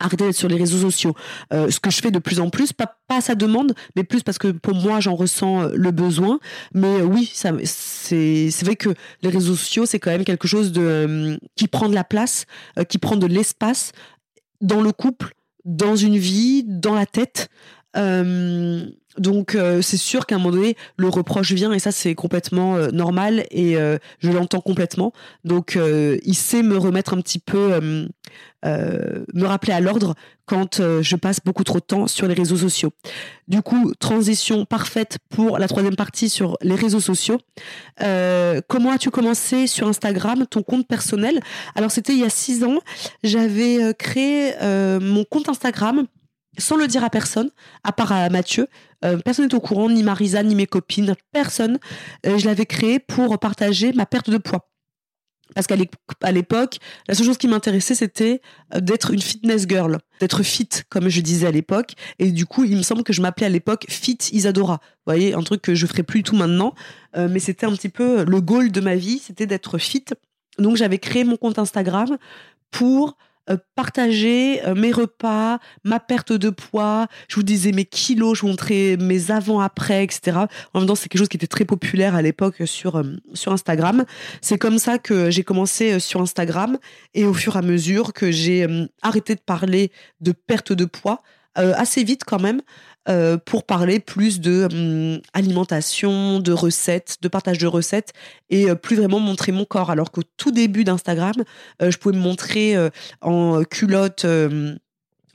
[SPEAKER 1] arrêter d'être sur les réseaux sociaux. ce que je fais de plus en plus, pas, pas à sa demande, mais plus parce que pour moi, j'en ressens le besoin. Mais oui, c'est vrai que les réseaux sociaux, c'est quand même quelque chose de, qui prend de la place, qui prend de l'espace dans le couple, dans une vie, dans la tête. Euh, donc euh, c'est sûr qu'à un moment donné le reproche vient et ça c'est complètement euh, normal et je l'entends complètement. Donc il sait me remettre un petit peu, me rappeler à l'ordre quand je passe beaucoup trop de temps sur les réseaux sociaux. Du coup transition parfaite pour la troisième partie sur les réseaux sociaux. comment as-tu commencé sur Instagram ton compte personnel? Alors c'était il y a six ans. J'avais créé mon compte Instagram sans le dire à personne, à part à Mathieu. Euh, personne n'est au courant, ni Marisa, ni mes copines, personne. Euh, je l'avais créé pour partager ma perte de poids. Parce qu'à l'époque, la seule chose qui m'intéressait, c'était euh, d'être une fitness girl, d'être fit, comme je disais à l'époque. Et du coup, il me semble que je m'appelais à l'époque Fit Isadora. Vous voyez, un truc que je ferai plus du tout maintenant. mais c'était un petit peu le goal de ma vie, c'était d'être fit. Donc j'avais créé mon compte Instagram pour euh, partager euh, mes repas, ma perte de poids. Je vous disais mes kilos, je vous montrais mes avant-après, etc. En même temps, c'est quelque chose qui était très populaire à l'époque sur, euh, sur Instagram. C'est comme ça que j'ai commencé sur Instagram et au fur et à mesure que j'ai arrêté de parler de perte de poids, assez vite quand même, euh, pour parler plus de hum, alimentation, de recettes, de partage de recettes et euh, plus vraiment montrer mon corps. Alors qu'au tout début d'Instagram, euh, je pouvais me montrer en culotte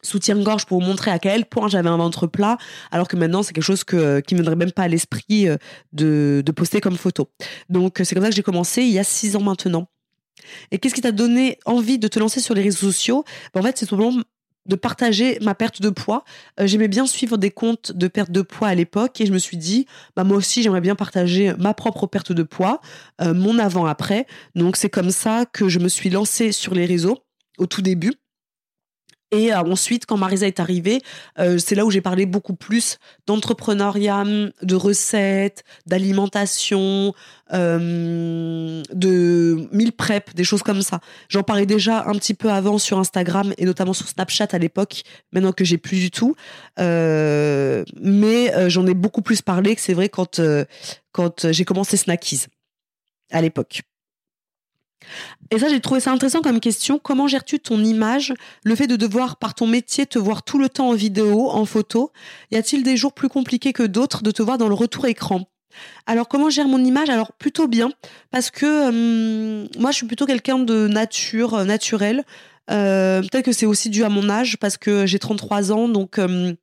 [SPEAKER 1] soutien-gorge pour montrer à quel point j'avais un ventre plat, alors que maintenant c'est quelque chose que, qui ne me viendrait même pas à l'esprit de, poster comme photo. Donc c'est comme ça que j'ai commencé il y a six ans maintenant. Et qu'est-ce qui t'a donné envie de te lancer sur les réseaux sociaux? Ben, En fait, c'est simplement de partager ma perte de poids. Euh, j'aimais bien suivre des comptes de perte de poids à l'époque et je me suis dit, bah moi aussi j'aimerais bien partager ma propre perte de poids, euh, mon avant-après. Donc c'est comme ça que je me suis lancée sur les réseaux au tout début. Et euh, ensuite, quand Marisa est arrivée, euh, c'est là où j'ai parlé beaucoup plus d'entrepreneuriat, de recettes, d'alimentation, euh, de meal prep, des choses comme ça. J'en parlais déjà un petit peu avant sur Instagram et notamment sur Snapchat à l'époque, maintenant que j'ai plus du tout. mais j'en ai beaucoup plus parlé que c'est vrai quand, quand j'ai commencé Snackies à l'époque. Et ça, j'ai trouvé ça intéressant comme question. Comment gères-tu ton image Le fait de devoir, par ton métier, te voir tout le temps en vidéo, en photo? Y a-t-il des jours plus compliqués que d'autres de te voir dans le retour écran? Alors comment gère mon image? Alors plutôt bien parce que hum, moi je suis plutôt quelqu'un de nature euh, naturelle. Euh, peut-être que c'est aussi dû à mon âge parce que j'ai 33 ans donc hum,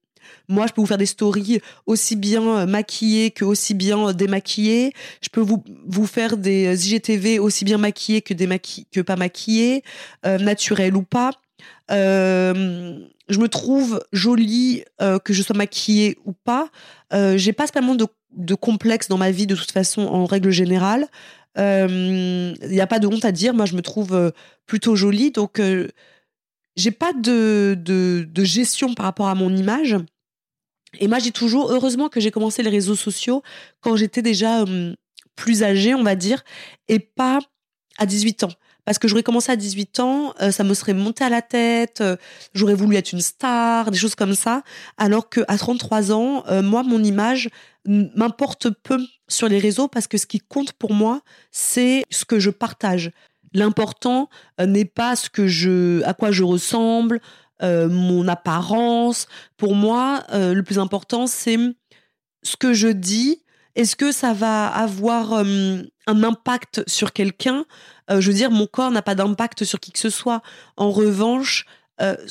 [SPEAKER 1] moi, je peux vous faire des stories aussi bien euh, maquillées que aussi bien euh, démaquillées. Je peux vous, vous faire des euh, IGTV aussi bien maquillées que, que pas maquillées, euh, naturelles ou pas. Je me trouve jolie, que je sois maquillée ou pas. J'ai pas spécialement de, de complexe dans ma vie de toute façon, en règle générale. Il n'y a pas de honte à dire. Moi, je me trouve plutôt jolie, donc j'ai pas de, de gestion par rapport à mon image. Et moi, j'ai toujours, heureusement que j'ai commencé les réseaux sociaux quand j'étais déjà hum, plus âgée, on va dire, et pas à 18 ans. Parce que j'aurais commencé à 18 ans, euh, ça me serait monté à la tête, euh, j'aurais voulu être une star, des choses comme ça. Alors que à 33 ans, euh, moi, mon image m'importe peu sur les réseaux parce que ce qui compte pour moi, c'est ce que je partage. L'important n'est pas ce que je, à quoi je ressemble, euh, mon apparence. Pour moi, euh, le plus important, c'est ce que je dis. Est-ce que ça va avoir euh, un impact sur quelqu'un? Je veux dire, mon corps n'a pas d'impact sur qui que ce soit. En revanche,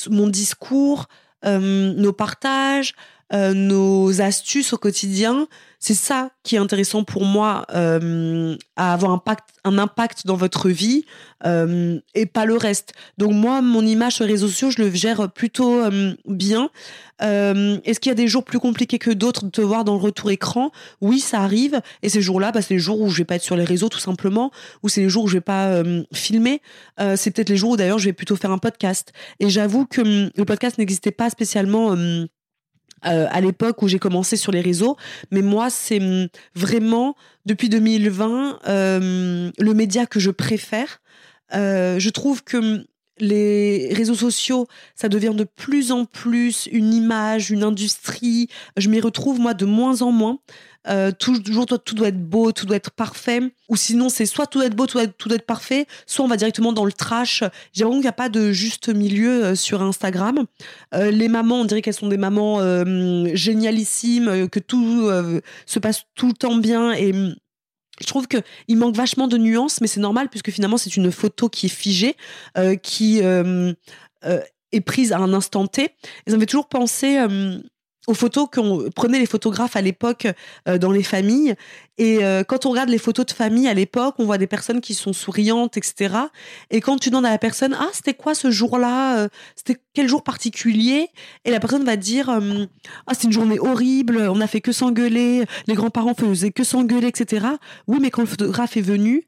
[SPEAKER 1] mon discours, nos partages, nos astuces au quotidien, c'est ça qui est intéressant pour moi euh, à avoir impact, un impact dans votre vie euh, et pas le reste. Donc moi, mon image sur les réseaux sociaux, je le gère plutôt euh, bien. Euh, Est-ce qu'il y a des jours plus compliqués que d'autres de te voir dans le retour écran? Oui, ça arrive. Et ces jours-là, bah, c'est les jours où je vais pas être sur les réseaux tout simplement, ou c'est les jours où je vais pas euh, filmer. Euh, c'est peut-être les jours où d'ailleurs je vais plutôt faire un podcast. Et j'avoue que hum, le podcast n'existait pas spécialement hum, euh, à l'époque où j'ai commencé sur les réseaux. Mais moi, c'est hum, vraiment, depuis 2020, euh, le média que je préfère. Euh, je trouve que hum, les réseaux sociaux, ça devient de plus en plus une image, une industrie. Je m'y retrouve, moi, de moins en moins. Euh, toujours tout doit être beau, tout doit être parfait. Ou sinon, c'est soit tout doit être beau, tout doit être, tout parfait, soit on va directement dans le trash. J'ai l'impression qu'il n'y a pas de juste milieu euh, sur Instagram. Euh, les mamans, on dirait qu'elles sont des mamans génialissimes, que tout se passe tout le temps bien et hum, je trouve que il manque vachement de nuances, mais c'est normal puisque finalement c'est une photo qui est figée, qui est prise à un instant T. Et ça me fait toujours penser euh, aux photos qu'on prenait les photographes à l'époque euh, dans les familles. Et euh, quand on regarde les photos de famille à l'époque, on voit des personnes qui sont souriantes, etc. Et quand tu demandes à la personne, ah, c'était quoi ce jour-là euh, C'était quel jour particulier? Et la personne va dire, euh, ah, c'est une journée horrible, on n'a fait que s'engueuler, les grands-parents faisaient que s'engueuler, etc. Oui, mais quand le photographe est venu,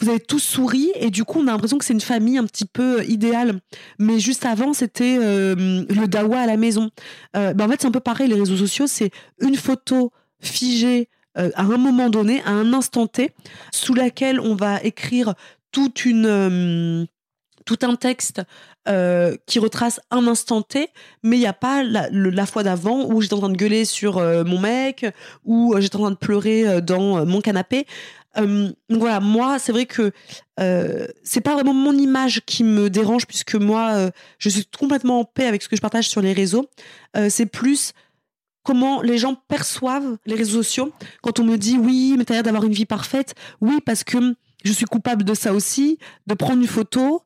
[SPEAKER 1] vous avez tous souri et du coup on a l'impression que c'est une famille un petit peu euh, idéale. Mais juste avant c'était euh, le dawa à la maison. Euh, ben en fait c'est un peu pareil les réseaux sociaux, c'est une photo figée à un moment donné, à un instant T, sous laquelle on va écrire toute une tout un texte qui retrace un instant T, mais il n'y a pas la, fois d'avant où j'étais en train de gueuler sur mon mec, ou j'étais en train de pleurer dans mon canapé. Euh, donc voilà, moi, c'est vrai que euh, c'est pas vraiment mon image qui me dérange, puisque moi, euh, je suis complètement en paix avec ce que je partage sur les réseaux. C'est plus comment les gens perçoivent les réseaux sociaux. Quand on me dit oui, mais t'as l'air d'avoir une vie parfaite, oui, parce que je suis coupable de ça aussi, de prendre une photo,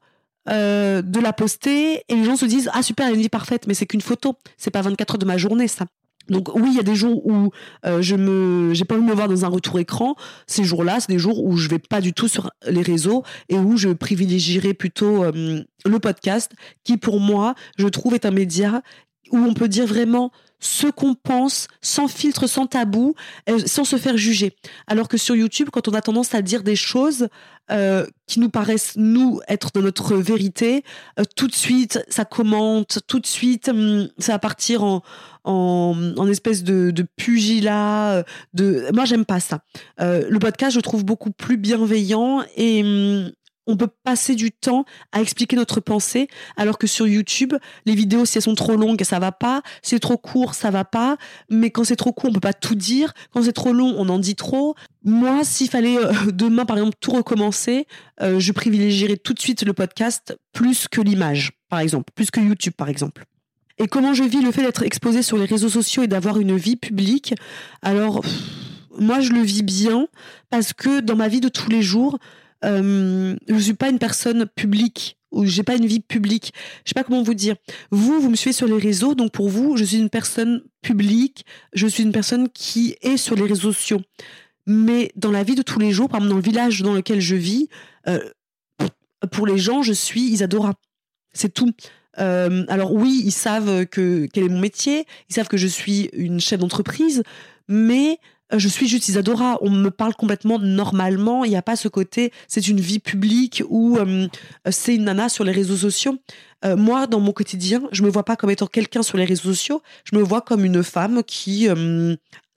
[SPEAKER 1] de la poster, et les gens se disent ah super, elle a une vie parfaite, mais c'est qu'une photo, c'est pas 24 heures de ma journée ça. Donc oui, il y a des jours où euh, je me, j'ai pas envie me voir dans un retour écran. Ces jours-là, c'est des jours où je vais pas du tout sur les réseaux et où je privilégierai plutôt euh, le podcast, qui pour moi, je trouve est un média où on peut dire vraiment ce qu'on pense, sans filtre, sans tabou, euh, sans se faire juger. Alors que sur YouTube, quand on a tendance à dire des choses euh, qui nous paraissent, nous, être dans notre vérité, euh, tout de suite, ça commente, tout de suite, hum, ça va partir en, en, en espèce de, de pugilat. De... Moi, j'aime pas ça. le podcast, je trouve beaucoup plus bienveillant et hum, on peut passer du temps à expliquer notre pensée, alors que sur YouTube, les vidéos, si elles sont trop longues, ça va pas. Si c'est trop court, ça va pas. Mais quand c'est trop court, on peut pas tout dire. Quand c'est trop long, on en dit trop. Moi, s'il fallait euh, demain, par exemple, tout recommencer, euh, je privilégierais tout de suite le podcast plus que l'image, par exemple, plus que YouTube, par exemple. Et comment je vis le fait d'être exposé sur les réseaux sociaux et d'avoir une vie publique? Alors, moi, je le vis bien parce que dans ma vie de tous les jours, euh, je suis pas une personne publique ou j'ai pas une vie publique. Je sais pas comment vous dire. Vous, vous me suivez sur les réseaux, donc pour vous, je suis une personne publique. Je suis une personne qui est sur les réseaux sociaux. Mais dans la vie de tous les jours, par exemple dans le village dans lequel je vis, euh, pour les gens, je suis Isadora. C'est tout. Euh, alors oui, ils savent que quel est mon métier, ils savent que je suis une chef d'entreprise, mais je suis juste Isadora, on me parle complètement normalement, il n'y a pas ce côté, c'est une vie publique ou euh, c'est une nana sur les réseaux sociaux. Euh, moi, dans mon quotidien, je me vois pas comme étant quelqu'un sur les réseaux sociaux, je me vois comme une femme qui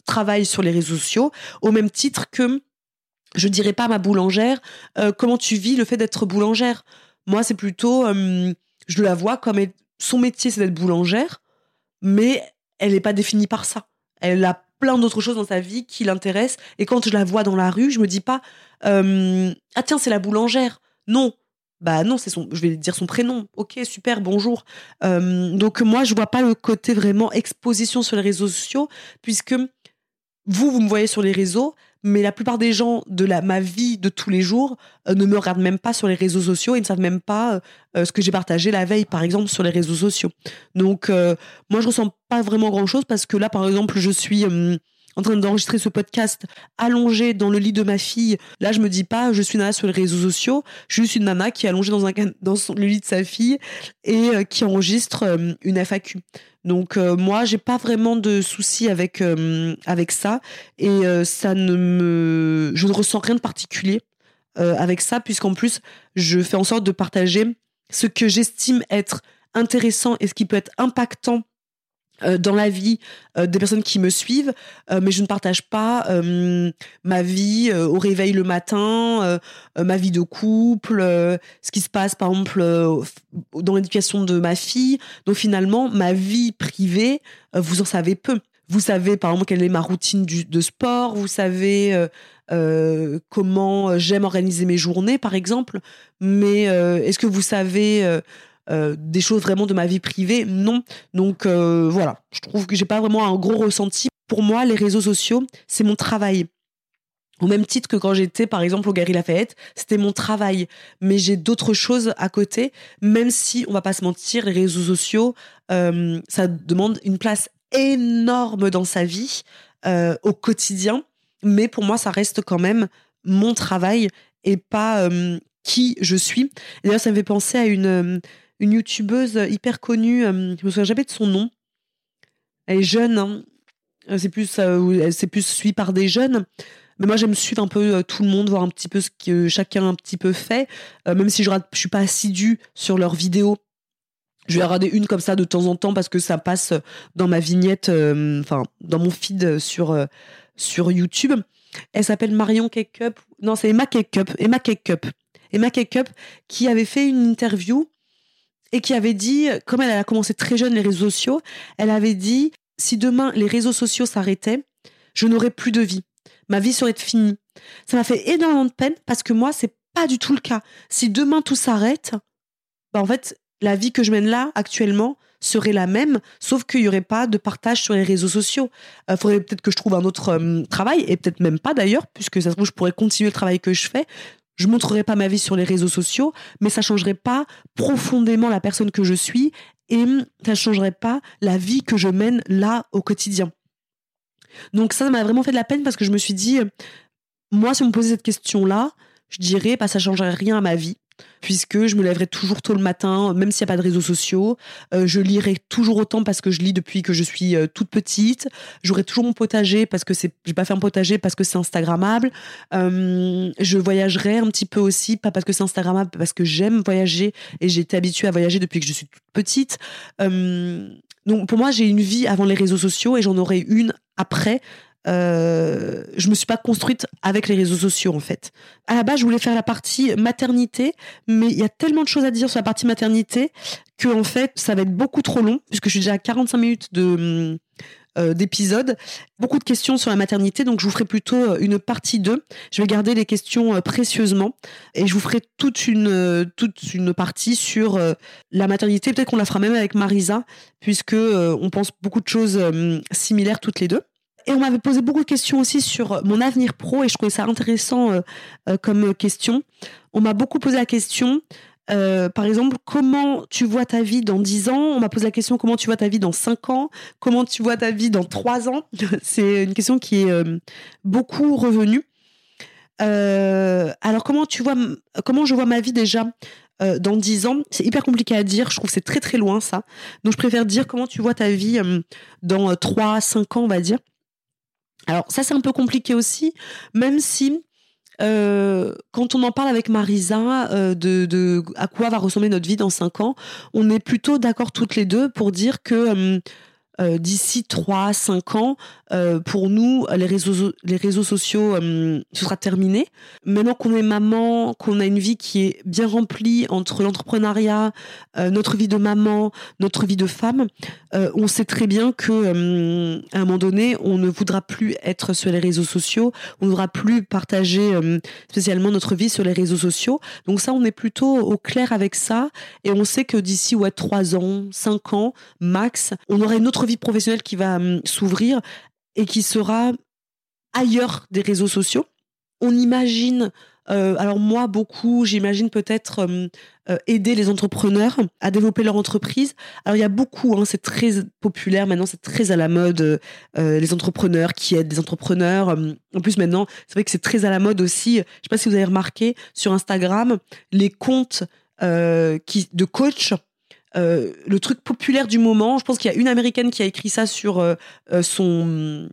[SPEAKER 1] travaille sur les réseaux sociaux, au même titre que je dirais pas à ma boulangère comment tu vis le fait d'être boulangère? Moi, c'est plutôt, je la vois comme son métier, c'est d'être boulangère, mais elle n'est pas définie par ça. Elle a plein d'autres choses dans sa vie qui l'intéressent. Et quand je la vois dans la rue, je me dis pas euh, ah tiens c'est la boulangère. Non, bah non c'est son. Je vais dire son prénom. Ok super bonjour. Euh, donc moi je vois pas le côté vraiment exposition sur les réseaux sociaux puisque vous vous me voyez sur les réseaux, mais la plupart des gens de la, ma vie de tous les jours euh, ne me regardent même pas sur les réseaux sociaux et ne savent même pas euh, euh, ce que j'ai partagé la veille, par exemple, sur les réseaux sociaux. Donc, moi, je ressens pas vraiment grand-chose parce que là, par exemple, je suis en train d'enregistrer ce podcast allongée dans le lit de ma fille. Là, je me dis pas, je suis nana sur les réseaux sociaux. Je suis juste une nana qui est allongée dans, le lit de sa fille et qui enregistre une FAQ. Donc euh, moi, j'ai pas vraiment de soucis avec euh, avec ça. Et euh, ça ne me, je ne ressens rien de particulier avec ça puisqu'en plus je fais en sorte de partager ce que j'estime être intéressant et ce qui peut être impactant euh, dans la vie euh, des personnes qui me suivent, euh, mais je ne partage pas ma vie au réveil le matin, ma vie de couple, ce qui se passe par exemple dans l'éducation de ma fille. Donc finalement, ma vie privée, vous en savez peu. Vous savez par exemple quelle est ma routine de sport, vous savez comment j'aime organiser mes journées par exemple, mais est-ce que vous savez euh, des choses vraiment de ma vie privée, non. Donc euh, voilà, je trouve que j'ai pas vraiment un gros ressenti. Pour moi, les réseaux sociaux, c'est mon travail. Au même titre que quand j'étais, par exemple, au Gary Lafayette, c'était mon travail. Mais j'ai d'autres choses à côté, même si, on va pas se mentir, les réseaux sociaux, euh, ça demande une place énorme dans sa vie, au quotidien. Mais pour moi, ça reste quand même mon travail et pas qui je suis. D'ailleurs, ça me fait penser à une, une youtubeuse hyper connue, euh, je me souviens jamais de son nom. Elle est jeune, hein. c'est plus, euh, elle c'est plus suivie par des jeunes. Mais moi, j'aime suivre un peu euh, tout le monde, voir un petit peu ce que chacun un petit peu fait, même si je, ne suis pas assidue sur leurs vidéos. Je vais regarder une comme ça de temps en temps parce que ça passe dans ma vignette, enfin dans mon feed sur sur YouTube. Elle s'appelle Marion Cakeup. Non, c'est Emma Cakeup. Emma Cakeup. Emma Cakeup qui avait fait une interview et qui avait dit, comme elle a commencé très jeune les réseaux sociaux, elle avait dit si demain les réseaux sociaux s'arrêtaient, je n'aurais plus de vie. Ma vie serait finie. Ça m'a fait énormément de peine parce que moi, c'est pas du tout le cas. Si demain tout s'arrête, bah en fait, la vie que je mène là actuellement serait la même, sauf qu'il y aurait pas de partage sur les réseaux sociaux. Il euh, faudrait peut-être que je trouve un autre euh, travail et peut-être même pas d'ailleurs, puisque ça se trouve je pourrais continuer le travail que je fais, je montrerai pas ma vie sur les réseaux sociaux, mais ça changerait pas profondément la personne que je suis et ça changerait pas la vie que je mène là au quotidien. Donc ça, m'a vraiment fait de la peine parce que je me suis dit, moi, si on me posait cette question-là, je dirais, bah, ça changerait rien à ma vie. Puisque je me lèverai toujours tôt le matin, même s'il n'y a pas de réseaux sociaux. Euh, je lirai toujours autant parce que je lis depuis que je suis euh, toute petite. J'aurai toujours mon potager parce que c'est, j'ai pas fait un potager parce que c'est Instagrammable. Euh, je voyagerai un petit peu aussi, pas parce que c'est Instagrammable, parce que j'aime voyager et j'ai été habituée à voyager depuis que je suis toute petite. donc pour moi, j'ai une vie avant les réseaux sociaux et j'en aurai une après euh, je me suis pas construite avec les réseaux sociaux en fait. À la base, je voulais faire la partie maternité, mais il y a tellement de choses à dire sur la partie maternité que en fait, ça va être beaucoup trop long puisque je suis déjà à 45 minutes de euh, beaucoup de questions sur la maternité, donc je vous ferai plutôt euh, une partie 2. Je vais garder les questions euh, précieusement et je vous ferai toute une toute une partie sur la maternité. Peut-être qu'on la fera même avec Marisa, puisque on pense beaucoup de choses similaires toutes les deux. Et on m'avait posé beaucoup de questions aussi sur mon avenir pro et je trouvais ça intéressant euh, euh, comme question. On m'a beaucoup posé la question, euh, par exemple, comment tu vois ta vie dans 10 ans? On m'a posé la question comment tu vois ta vie dans 5 ans? Comment tu vois ta vie dans 3 ans? C'est une question qui est beaucoup revenue. alors comment tu vois comment je vois ma vie déjà dans 10 ans, c'est hyper compliqué à dire, je trouve que c'est très très loin ça. Donc je préfère dire comment tu vois ta vie dans 3 5 ans, on va dire. Alors ça c'est un peu compliqué aussi, même si euh, quand on en parle avec Marisa euh, de, à quoi va ressembler notre vie dans cinq ans, on est plutôt d'accord toutes les deux pour dire que euh, d'ici 3-5 ans, euh, pour nous, les réseaux, les réseaux sociaux, euh, ce sera terminé. Maintenant qu'on est maman, qu'on a une vie qui est bien remplie entre l'entrepreneuriat, notre vie de maman, notre vie de femme, on sait très bien que à un moment donné, on ne voudra plus être sur les réseaux sociaux, on ne voudra plus partager spécialement notre vie sur les réseaux sociaux. Donc ça, on est plutôt au clair avec ça, et on sait que d'ici ouais trois ans, cinq ans max, on aura une autre vie professionnelle qui va s'ouvrir et qui sera ailleurs des réseaux sociaux. On imagine, euh, alors moi beaucoup, j'imagine peut-être euh, euh, aider les entrepreneurs à développer leur entreprise. Alors il y a beaucoup, hein, c'est très populaire maintenant, c'est très à la mode, les entrepreneurs qui aident des entrepreneurs. En plus maintenant, c'est vrai que c'est très à la mode aussi. Je sais pas si vous avez remarqué sur Instagram, les comptes qui, de coach euh, le truc populaire du moment. Je pense qu'il y a une américaine qui a écrit ça sur euh, euh, son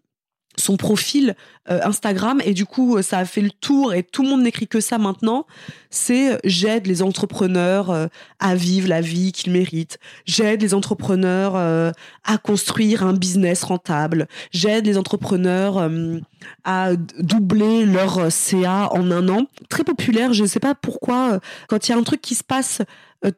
[SPEAKER 1] son profil Instagram et du coup ça a fait le tour et tout le monde n'écrit que ça maintenant. C'est j'aide les entrepreneurs à vivre la vie qu'ils méritent. J'aide les entrepreneurs à construire un business rentable. J'aide les entrepreneurs à doubler leur CA en un an. Très populaire. Je ne sais pas pourquoi quand il y a un truc qui se passe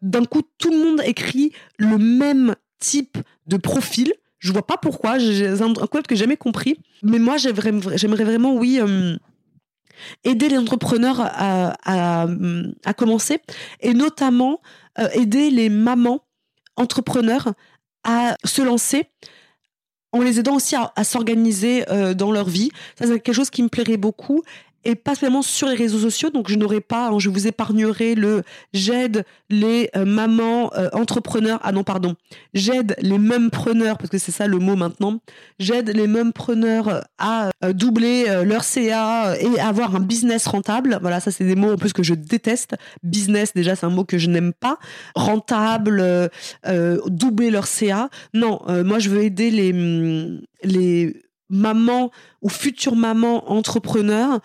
[SPEAKER 1] d'un coup, tout le monde écrit le même type de profil. Je vois pas pourquoi, j'ai un concept que j'ai jamais compris. Mais moi, j'aimerais vraiment, oui, euh, aider les entrepreneurs à, à, commencer et notamment euh, aider les mamans entrepreneurs à se lancer en les aidant aussi à, s'organiser dans leur vie. Ça, c'est quelque chose qui me plairait beaucoup et pas seulement sur les réseaux sociaux. Donc, je n'aurai pas, hein, je vous épargnerai le j'aide les euh, mamans euh, entrepreneurs. Ah non, pardon. J'aide les mêmes preneurs, parce que c'est ça le mot maintenant. J'aide les mêmes preneurs à euh, doubler leur CA et avoir un business rentable. Voilà, ça, c'est des mots en plus que je déteste. Business, déjà, c'est un mot que je n'aime pas. Rentable, doubler leur CA. Non, moi, je veux aider les, les mamans ou futures mamans entrepreneurs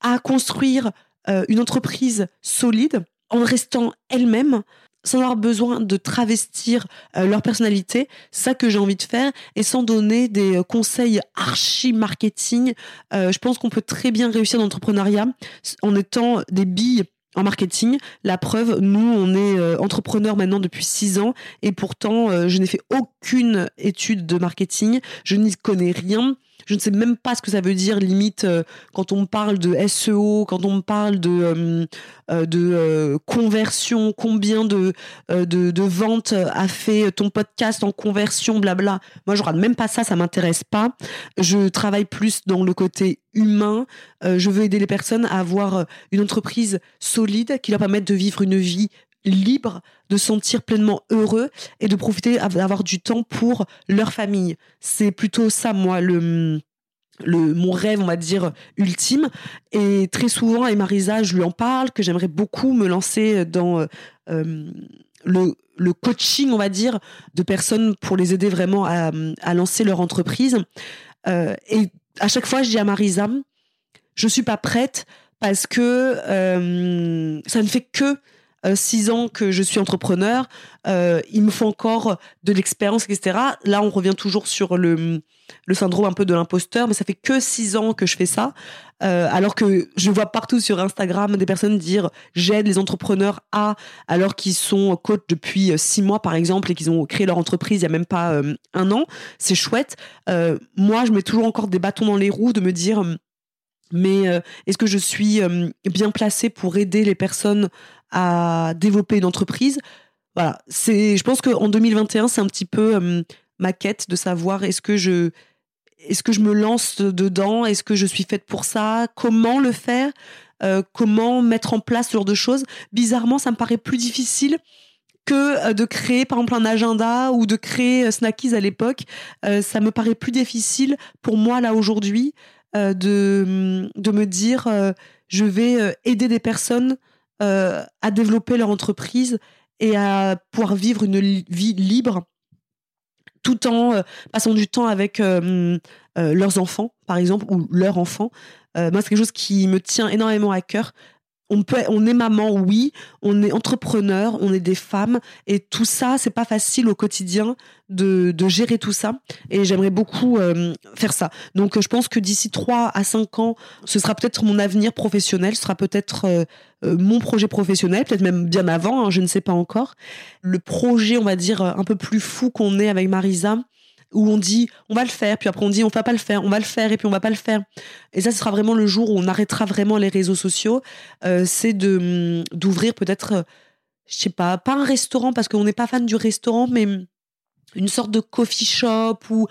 [SPEAKER 1] à construire euh, une entreprise solide en restant elles-mêmes sans avoir besoin de travestir euh, leur personnalité, ça que j'ai envie de faire, et sans donner des euh, conseils archi marketing. je pense qu'on peut très bien réussir dans l'entrepreneuriat en étant des billes en marketing. La preuve, nous, on est entrepreneurs maintenant depuis six ans, et pourtant, je n'ai fait aucune étude de marketing, je n'y connais rien. Je ne sais même pas ce que ça veut dire limite euh, quand on parle de SEO, quand on parle de euh, euh, conversion, combien de, ventes a fait ton podcast en conversion, blabla. Moi, je regarde même pas ça, ça m'intéresse pas. Je travaille plus dans le côté humain. je veux aider les personnes à avoir une entreprise solide qui leur permette de vivre une vie libre, de sentir pleinement heureux et de profiter d'avoir du temps pour leur famille. C'est plutôt ça, moi, le, mon rêve, on va dire, ultime. Et très souvent, à Marisa, je lui en parle, que j'aimerais beaucoup me lancer dans euh, le, le, coaching, on va dire, de personnes pour les aider vraiment à, lancer leur entreprise. Euh, et à chaque fois, je dis à Marisa, je suis pas prête parce que euh, ça ne fait que euh, six ans que je suis entrepreneur, euh, il me faut encore de l'expérience, etc. Là, on revient toujours sur le, le syndrome un peu de l'imposteur, mais ça fait que six ans que je fais ça, euh, alors que je vois partout sur Instagram des personnes dire j'aide les entrepreneurs à, alors qu'ils sont coach depuis six mois par exemple et qu'ils ont créé leur entreprise il y a même pas un an. C'est chouette. moi, je mets toujours encore des bâtons dans les roues de me dire mais est-ce que je suis bien placée pour aider les personnes à développer une entreprise? Voilà, c'est, je pense qu'en 2021, c'est un petit peu euh, ma quête de savoir est-ce que je, est-ce que je me lance dedans, est-ce que je suis faite pour ça, comment le faire, euh, comment mettre en place ce genre de choses? Bizarrement, ça me paraît plus difficile que euh, de créer par exemple un agenda ou de créer Snackies à l'époque. ça me paraît plus difficile pour moi là aujourd'hui de, de me dire je vais aider des personnes euh, à développer leur entreprise et à pouvoir vivre une vie libre tout en euh, passant du temps avec euh, leurs enfants, par exemple, ou leurs enfants. moi, c'est quelque chose qui me tient énormément à cœur on peut, on est maman, oui, on est entrepreneur, on est des femmes, et tout ça, c'est pas facile au quotidien de, gérer tout ça. Et j'aimerais beaucoup euh, faire ça. Donc, je pense que d'ici 3 à 5 ans, ce sera peut-être mon avenir professionnel, ce sera peut-être euh, euh, mon projet professionnel, peut-être même bien avant, hein, je ne sais pas encore. Le projet, on va dire, un peu plus fou qu'on est avec Marisa, où on dit on va le faire, puis après on dit on va pas le faire, on va le faire et puis on va pas le faire. Et ça, ce sera vraiment le jour où on arrêtera vraiment les réseaux sociaux. Euh, c'est de hum, d'ouvrir peut-être, euh, je sais pas, pas un restaurant parce qu'on n'est pas fan du restaurant, mais une sorte de coffee shop où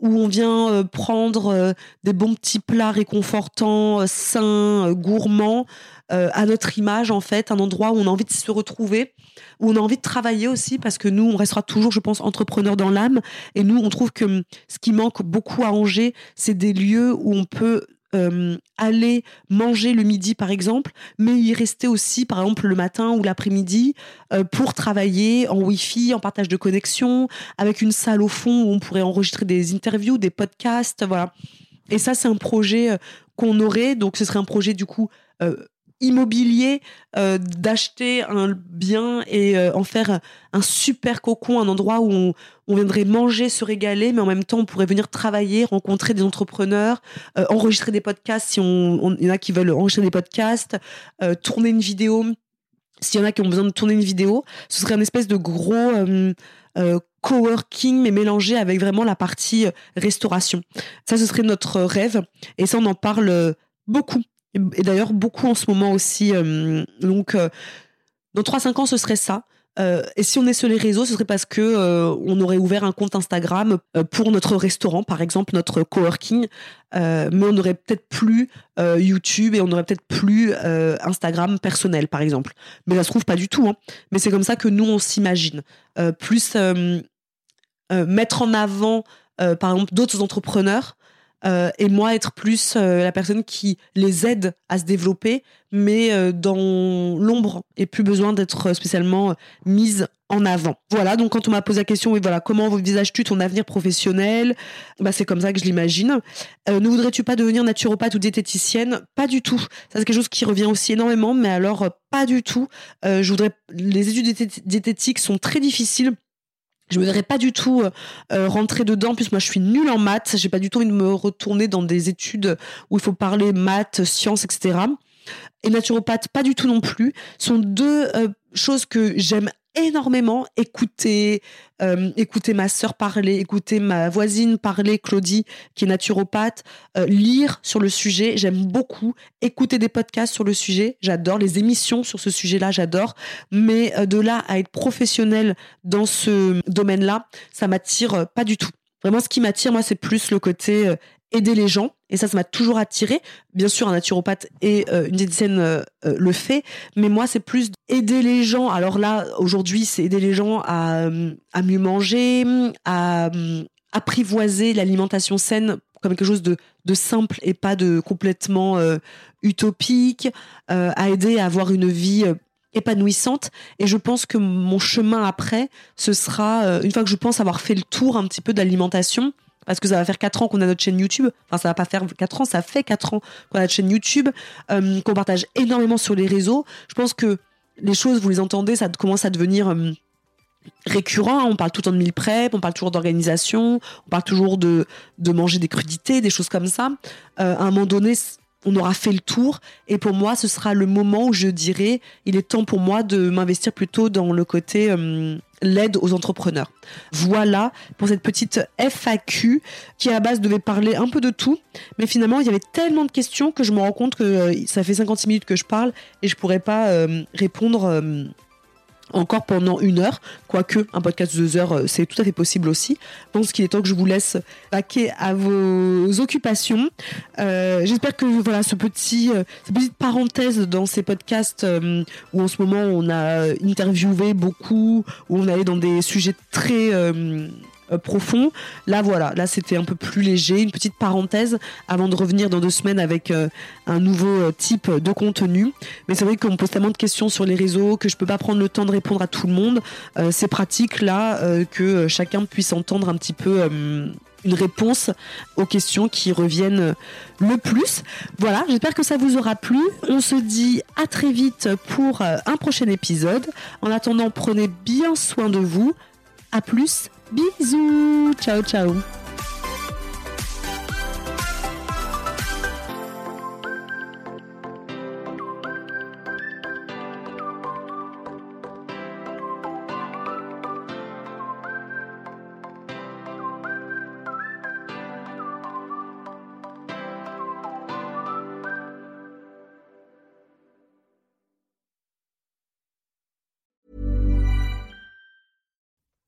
[SPEAKER 1] où on vient euh, prendre des bons petits plats réconfortants, sains, gourmands, à notre image en fait, un endroit où on a envie de se retrouver où on a envie de travailler aussi parce que nous, on restera toujours, je pense, entrepreneurs dans l'âme. Et nous, on trouve que hum, ce qui manque beaucoup à Angers, c'est des lieux où on peut hum, aller manger le midi par exemple, mais y rester aussi par exemple le matin ou l'après-midi euh, pour travailler en Wi-Fi, en partage de connexion, avec une salle au fond où on pourrait enregistrer des interviews, des podcasts, voilà. Et ça, c'est un projet euh, qu'on aurait, donc ce serait un projet du coup euh, immobilier euh, d'acheter un bien et euh, en faire un super cocon, un endroit où on, viendrait manger, se régaler, mais en même temps on pourrait venir travailler, rencontrer des entrepreneurs, euh, enregistrer des podcasts si on, y en a qui veulent enregistrer des podcasts, tourner une vidéo. S'il y en a qui ont besoin de tourner une vidéo, ce serait une espèce de gros coworking mais mélangé avec vraiment la partie restauration. Ça, ce serait notre rêve et ça, on en parle beaucoup et d'ailleurs, beaucoup en ce moment aussi. Euh, donc, euh, dans 3-5 ans, ce serait ça. Euh, et si on est sur les réseaux, ce serait parce que on aurait ouvert un compte Instagram pour notre restaurant, par exemple, notre coworking, mais on n'aurait peut-être plus YouTube et on n'aurait peut-être plus Instagram personnel, par exemple. Mais ça se trouve pas du tout. Hein. Mais c'est comme ça que nous on s'imagine. plus mettre en avant, par exemple, d'autres entrepreneurs euh, et moi être plus euh, la personne qui les aide à se développer, mais euh, dans l'ombre et plus besoin d'être spécialement mise en avant. Voilà, donc quand on m'a posé la question, oui, voilà, comment envisages-tu ton avenir professionnel? Bah, C'est comme ça que je l'imagine. ne voudrais-tu pas devenir naturopathe ou diététicienne? Pas du tout. Ça, c'est quelque chose qui revient aussi énormément, mais alors, pas du tout. je voudrais. Les études diététiques sont très difficiles je me verrais pas du tout euh, euh, rentrer dedans. Plus, moi, je suis nulle en maths. J'ai pas du tout envie de me retourner dans des études où il faut parler maths, sciences, etc. Et naturopathe, pas du tout non plus. Ce sont deux euh, choses que j'aime énormément écouter, euh, écouter ma sœur parler, écouter ma voisine parler, Claudie, qui est naturopathe, euh, lire sur le sujet, j'aime beaucoup, écouter des podcasts sur le sujet, j'adore, les émissions sur ce sujet-là, j'adore, mais euh, de là à être professionnel dans ce domaine-là, ça m'attire pas du tout. Vraiment, ce qui m'attire, moi, c'est plus le côté aider les gens. Et ça, ça m'a toujours attiré. Bien sûr, un naturopathe et euh, une diététicienne euh, euh, le fait. Mais moi, c'est plus aider les gens. Alors là, aujourd'hui, c'est aider les gens à, à mieux manger, à apprivoiser l'alimentation saine comme quelque chose de, de simple et pas de complètement utopique, à aider à avoir une vie épanouissante. Et je pense que mon chemin après, ce sera, une fois que je pense avoir fait le tour un petit peu de l'alimentation, parce que ça va faire 4 ans qu'on a notre chaîne YouTube. Enfin, ça va pas faire 4 ans, ça fait 4 ans qu'on a notre chaîne YouTube, qu'on partage énormément sur les réseaux. Je pense que les choses, vous les entendez, ça commence à devenir récurrent. Hein. On parle tout le temps de mille prep, on parle toujours d'organisation, on parle toujours de, de manger des crudités, des choses comme ça. Euh, à un moment donné, on aura fait le tour. Et pour moi, ce sera le moment où je dirais, il est temps pour moi de m'investir plutôt dans le côté euh, l'aide aux entrepreneurs. Voilà pour cette petite FAQ qui à base devait parler un peu de tout. Mais finalement, il y avait tellement de questions que je me rends compte que euh, ça fait 56 minutes que je parle et je pourrais pas répondre encore pendant une heure, quoique un podcast de deux heures, euh, c'est tout à fait possible aussi. Je pense qu'il est temps que je vous laisse paquer à vos occupations. Euh, j'espère que voilà ce petit, euh, petite parenthèse dans ces podcasts où en ce moment on a interviewé beaucoup, où on allait dans des sujets très euh, profond. Là, voilà, là c'était un peu plus léger, une petite parenthèse avant de revenir dans deux semaines avec euh, un nouveau euh, type de contenu. Mais c'est vrai qu'on me pose tellement de questions sur les réseaux que je peux pas prendre le temps de répondre à tout le monde. c'est pratique là que chacun puisse entendre un petit peu une réponse aux questions qui reviennent le plus. Voilà, j'espère que ça vous aura plu. On se dit à très vite pour un prochain épisode. En attendant, prenez bien soin de vous. À plus Bisous, ciao ciao.